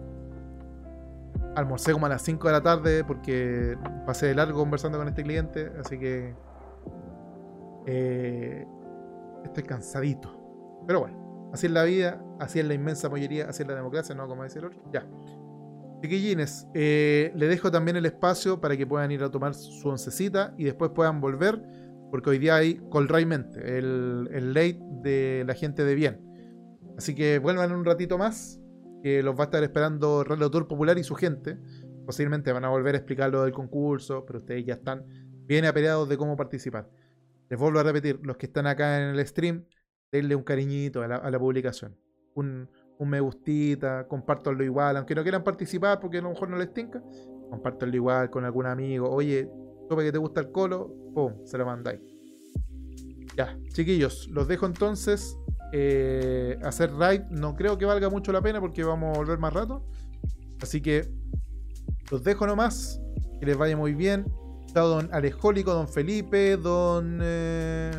Almorcé como a las 5 de la tarde porque pasé de largo conversando con este cliente, así que eh, estoy cansadito. Pero bueno, así es la vida, así es la inmensa mayoría, así es la democracia, ¿no? Como decir el otro. Ya. Chiquillines, eh, le dejo también el espacio para que puedan ir a tomar su oncecita y después puedan volver porque hoy día hay Colraimente, el, el late de la gente de bien. Así que vuelvan un ratito más, que los va a estar esperando Relator Popular y su gente. Posiblemente van a volver a explicar lo del concurso, pero ustedes ya están bien apeleados de cómo participar. Les vuelvo a repetir, los que están acá en el stream, denle un cariñito a la, publicación. Un, un, me gustita, compártanlo igual, aunque no quieran participar porque a lo mejor no les tinca, compártanlo igual con algún amigo. Oye, para que te gusta el colo, pum, se lo mandáis. Ya, chiquillos, los dejo entonces. Eh, hacer raid no creo que valga mucho la pena porque vamos a volver más rato. Así que los dejo nomás. Que les vaya muy bien. Chao, don Alejólico, don Felipe, don eh,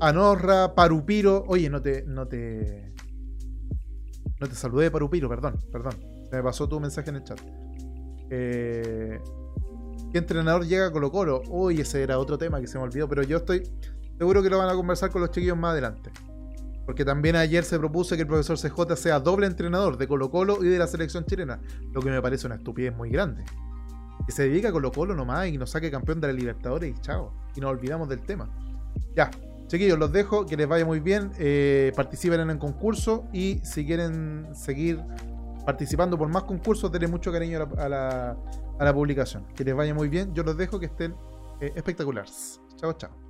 Anorra, Parupiro. Oye, no te, no te. No te saludé, Parupiro, perdón, perdón. Se me pasó tu mensaje en el chat. Eh, ¿Qué entrenador llega a Colo Colo? Uy, ese era otro tema que se me olvidó, pero yo estoy seguro que lo van a conversar con los chiquillos más adelante. Porque también ayer se propuso que el profesor CJ sea doble entrenador de Colo Colo y de la selección chilena, lo que me parece una estupidez muy grande. Que se dedica a Colo Colo nomás y nos saque campeón de la Libertadores y chao. Y nos olvidamos del tema. Ya, chiquillos, los dejo, que les vaya muy bien. Eh, participen en el concurso y si quieren seguir participando por más concursos, denle mucho cariño a la, a la publicación. Que les vaya muy bien. Yo los dejo que estén eh, espectaculares. Chao, chao.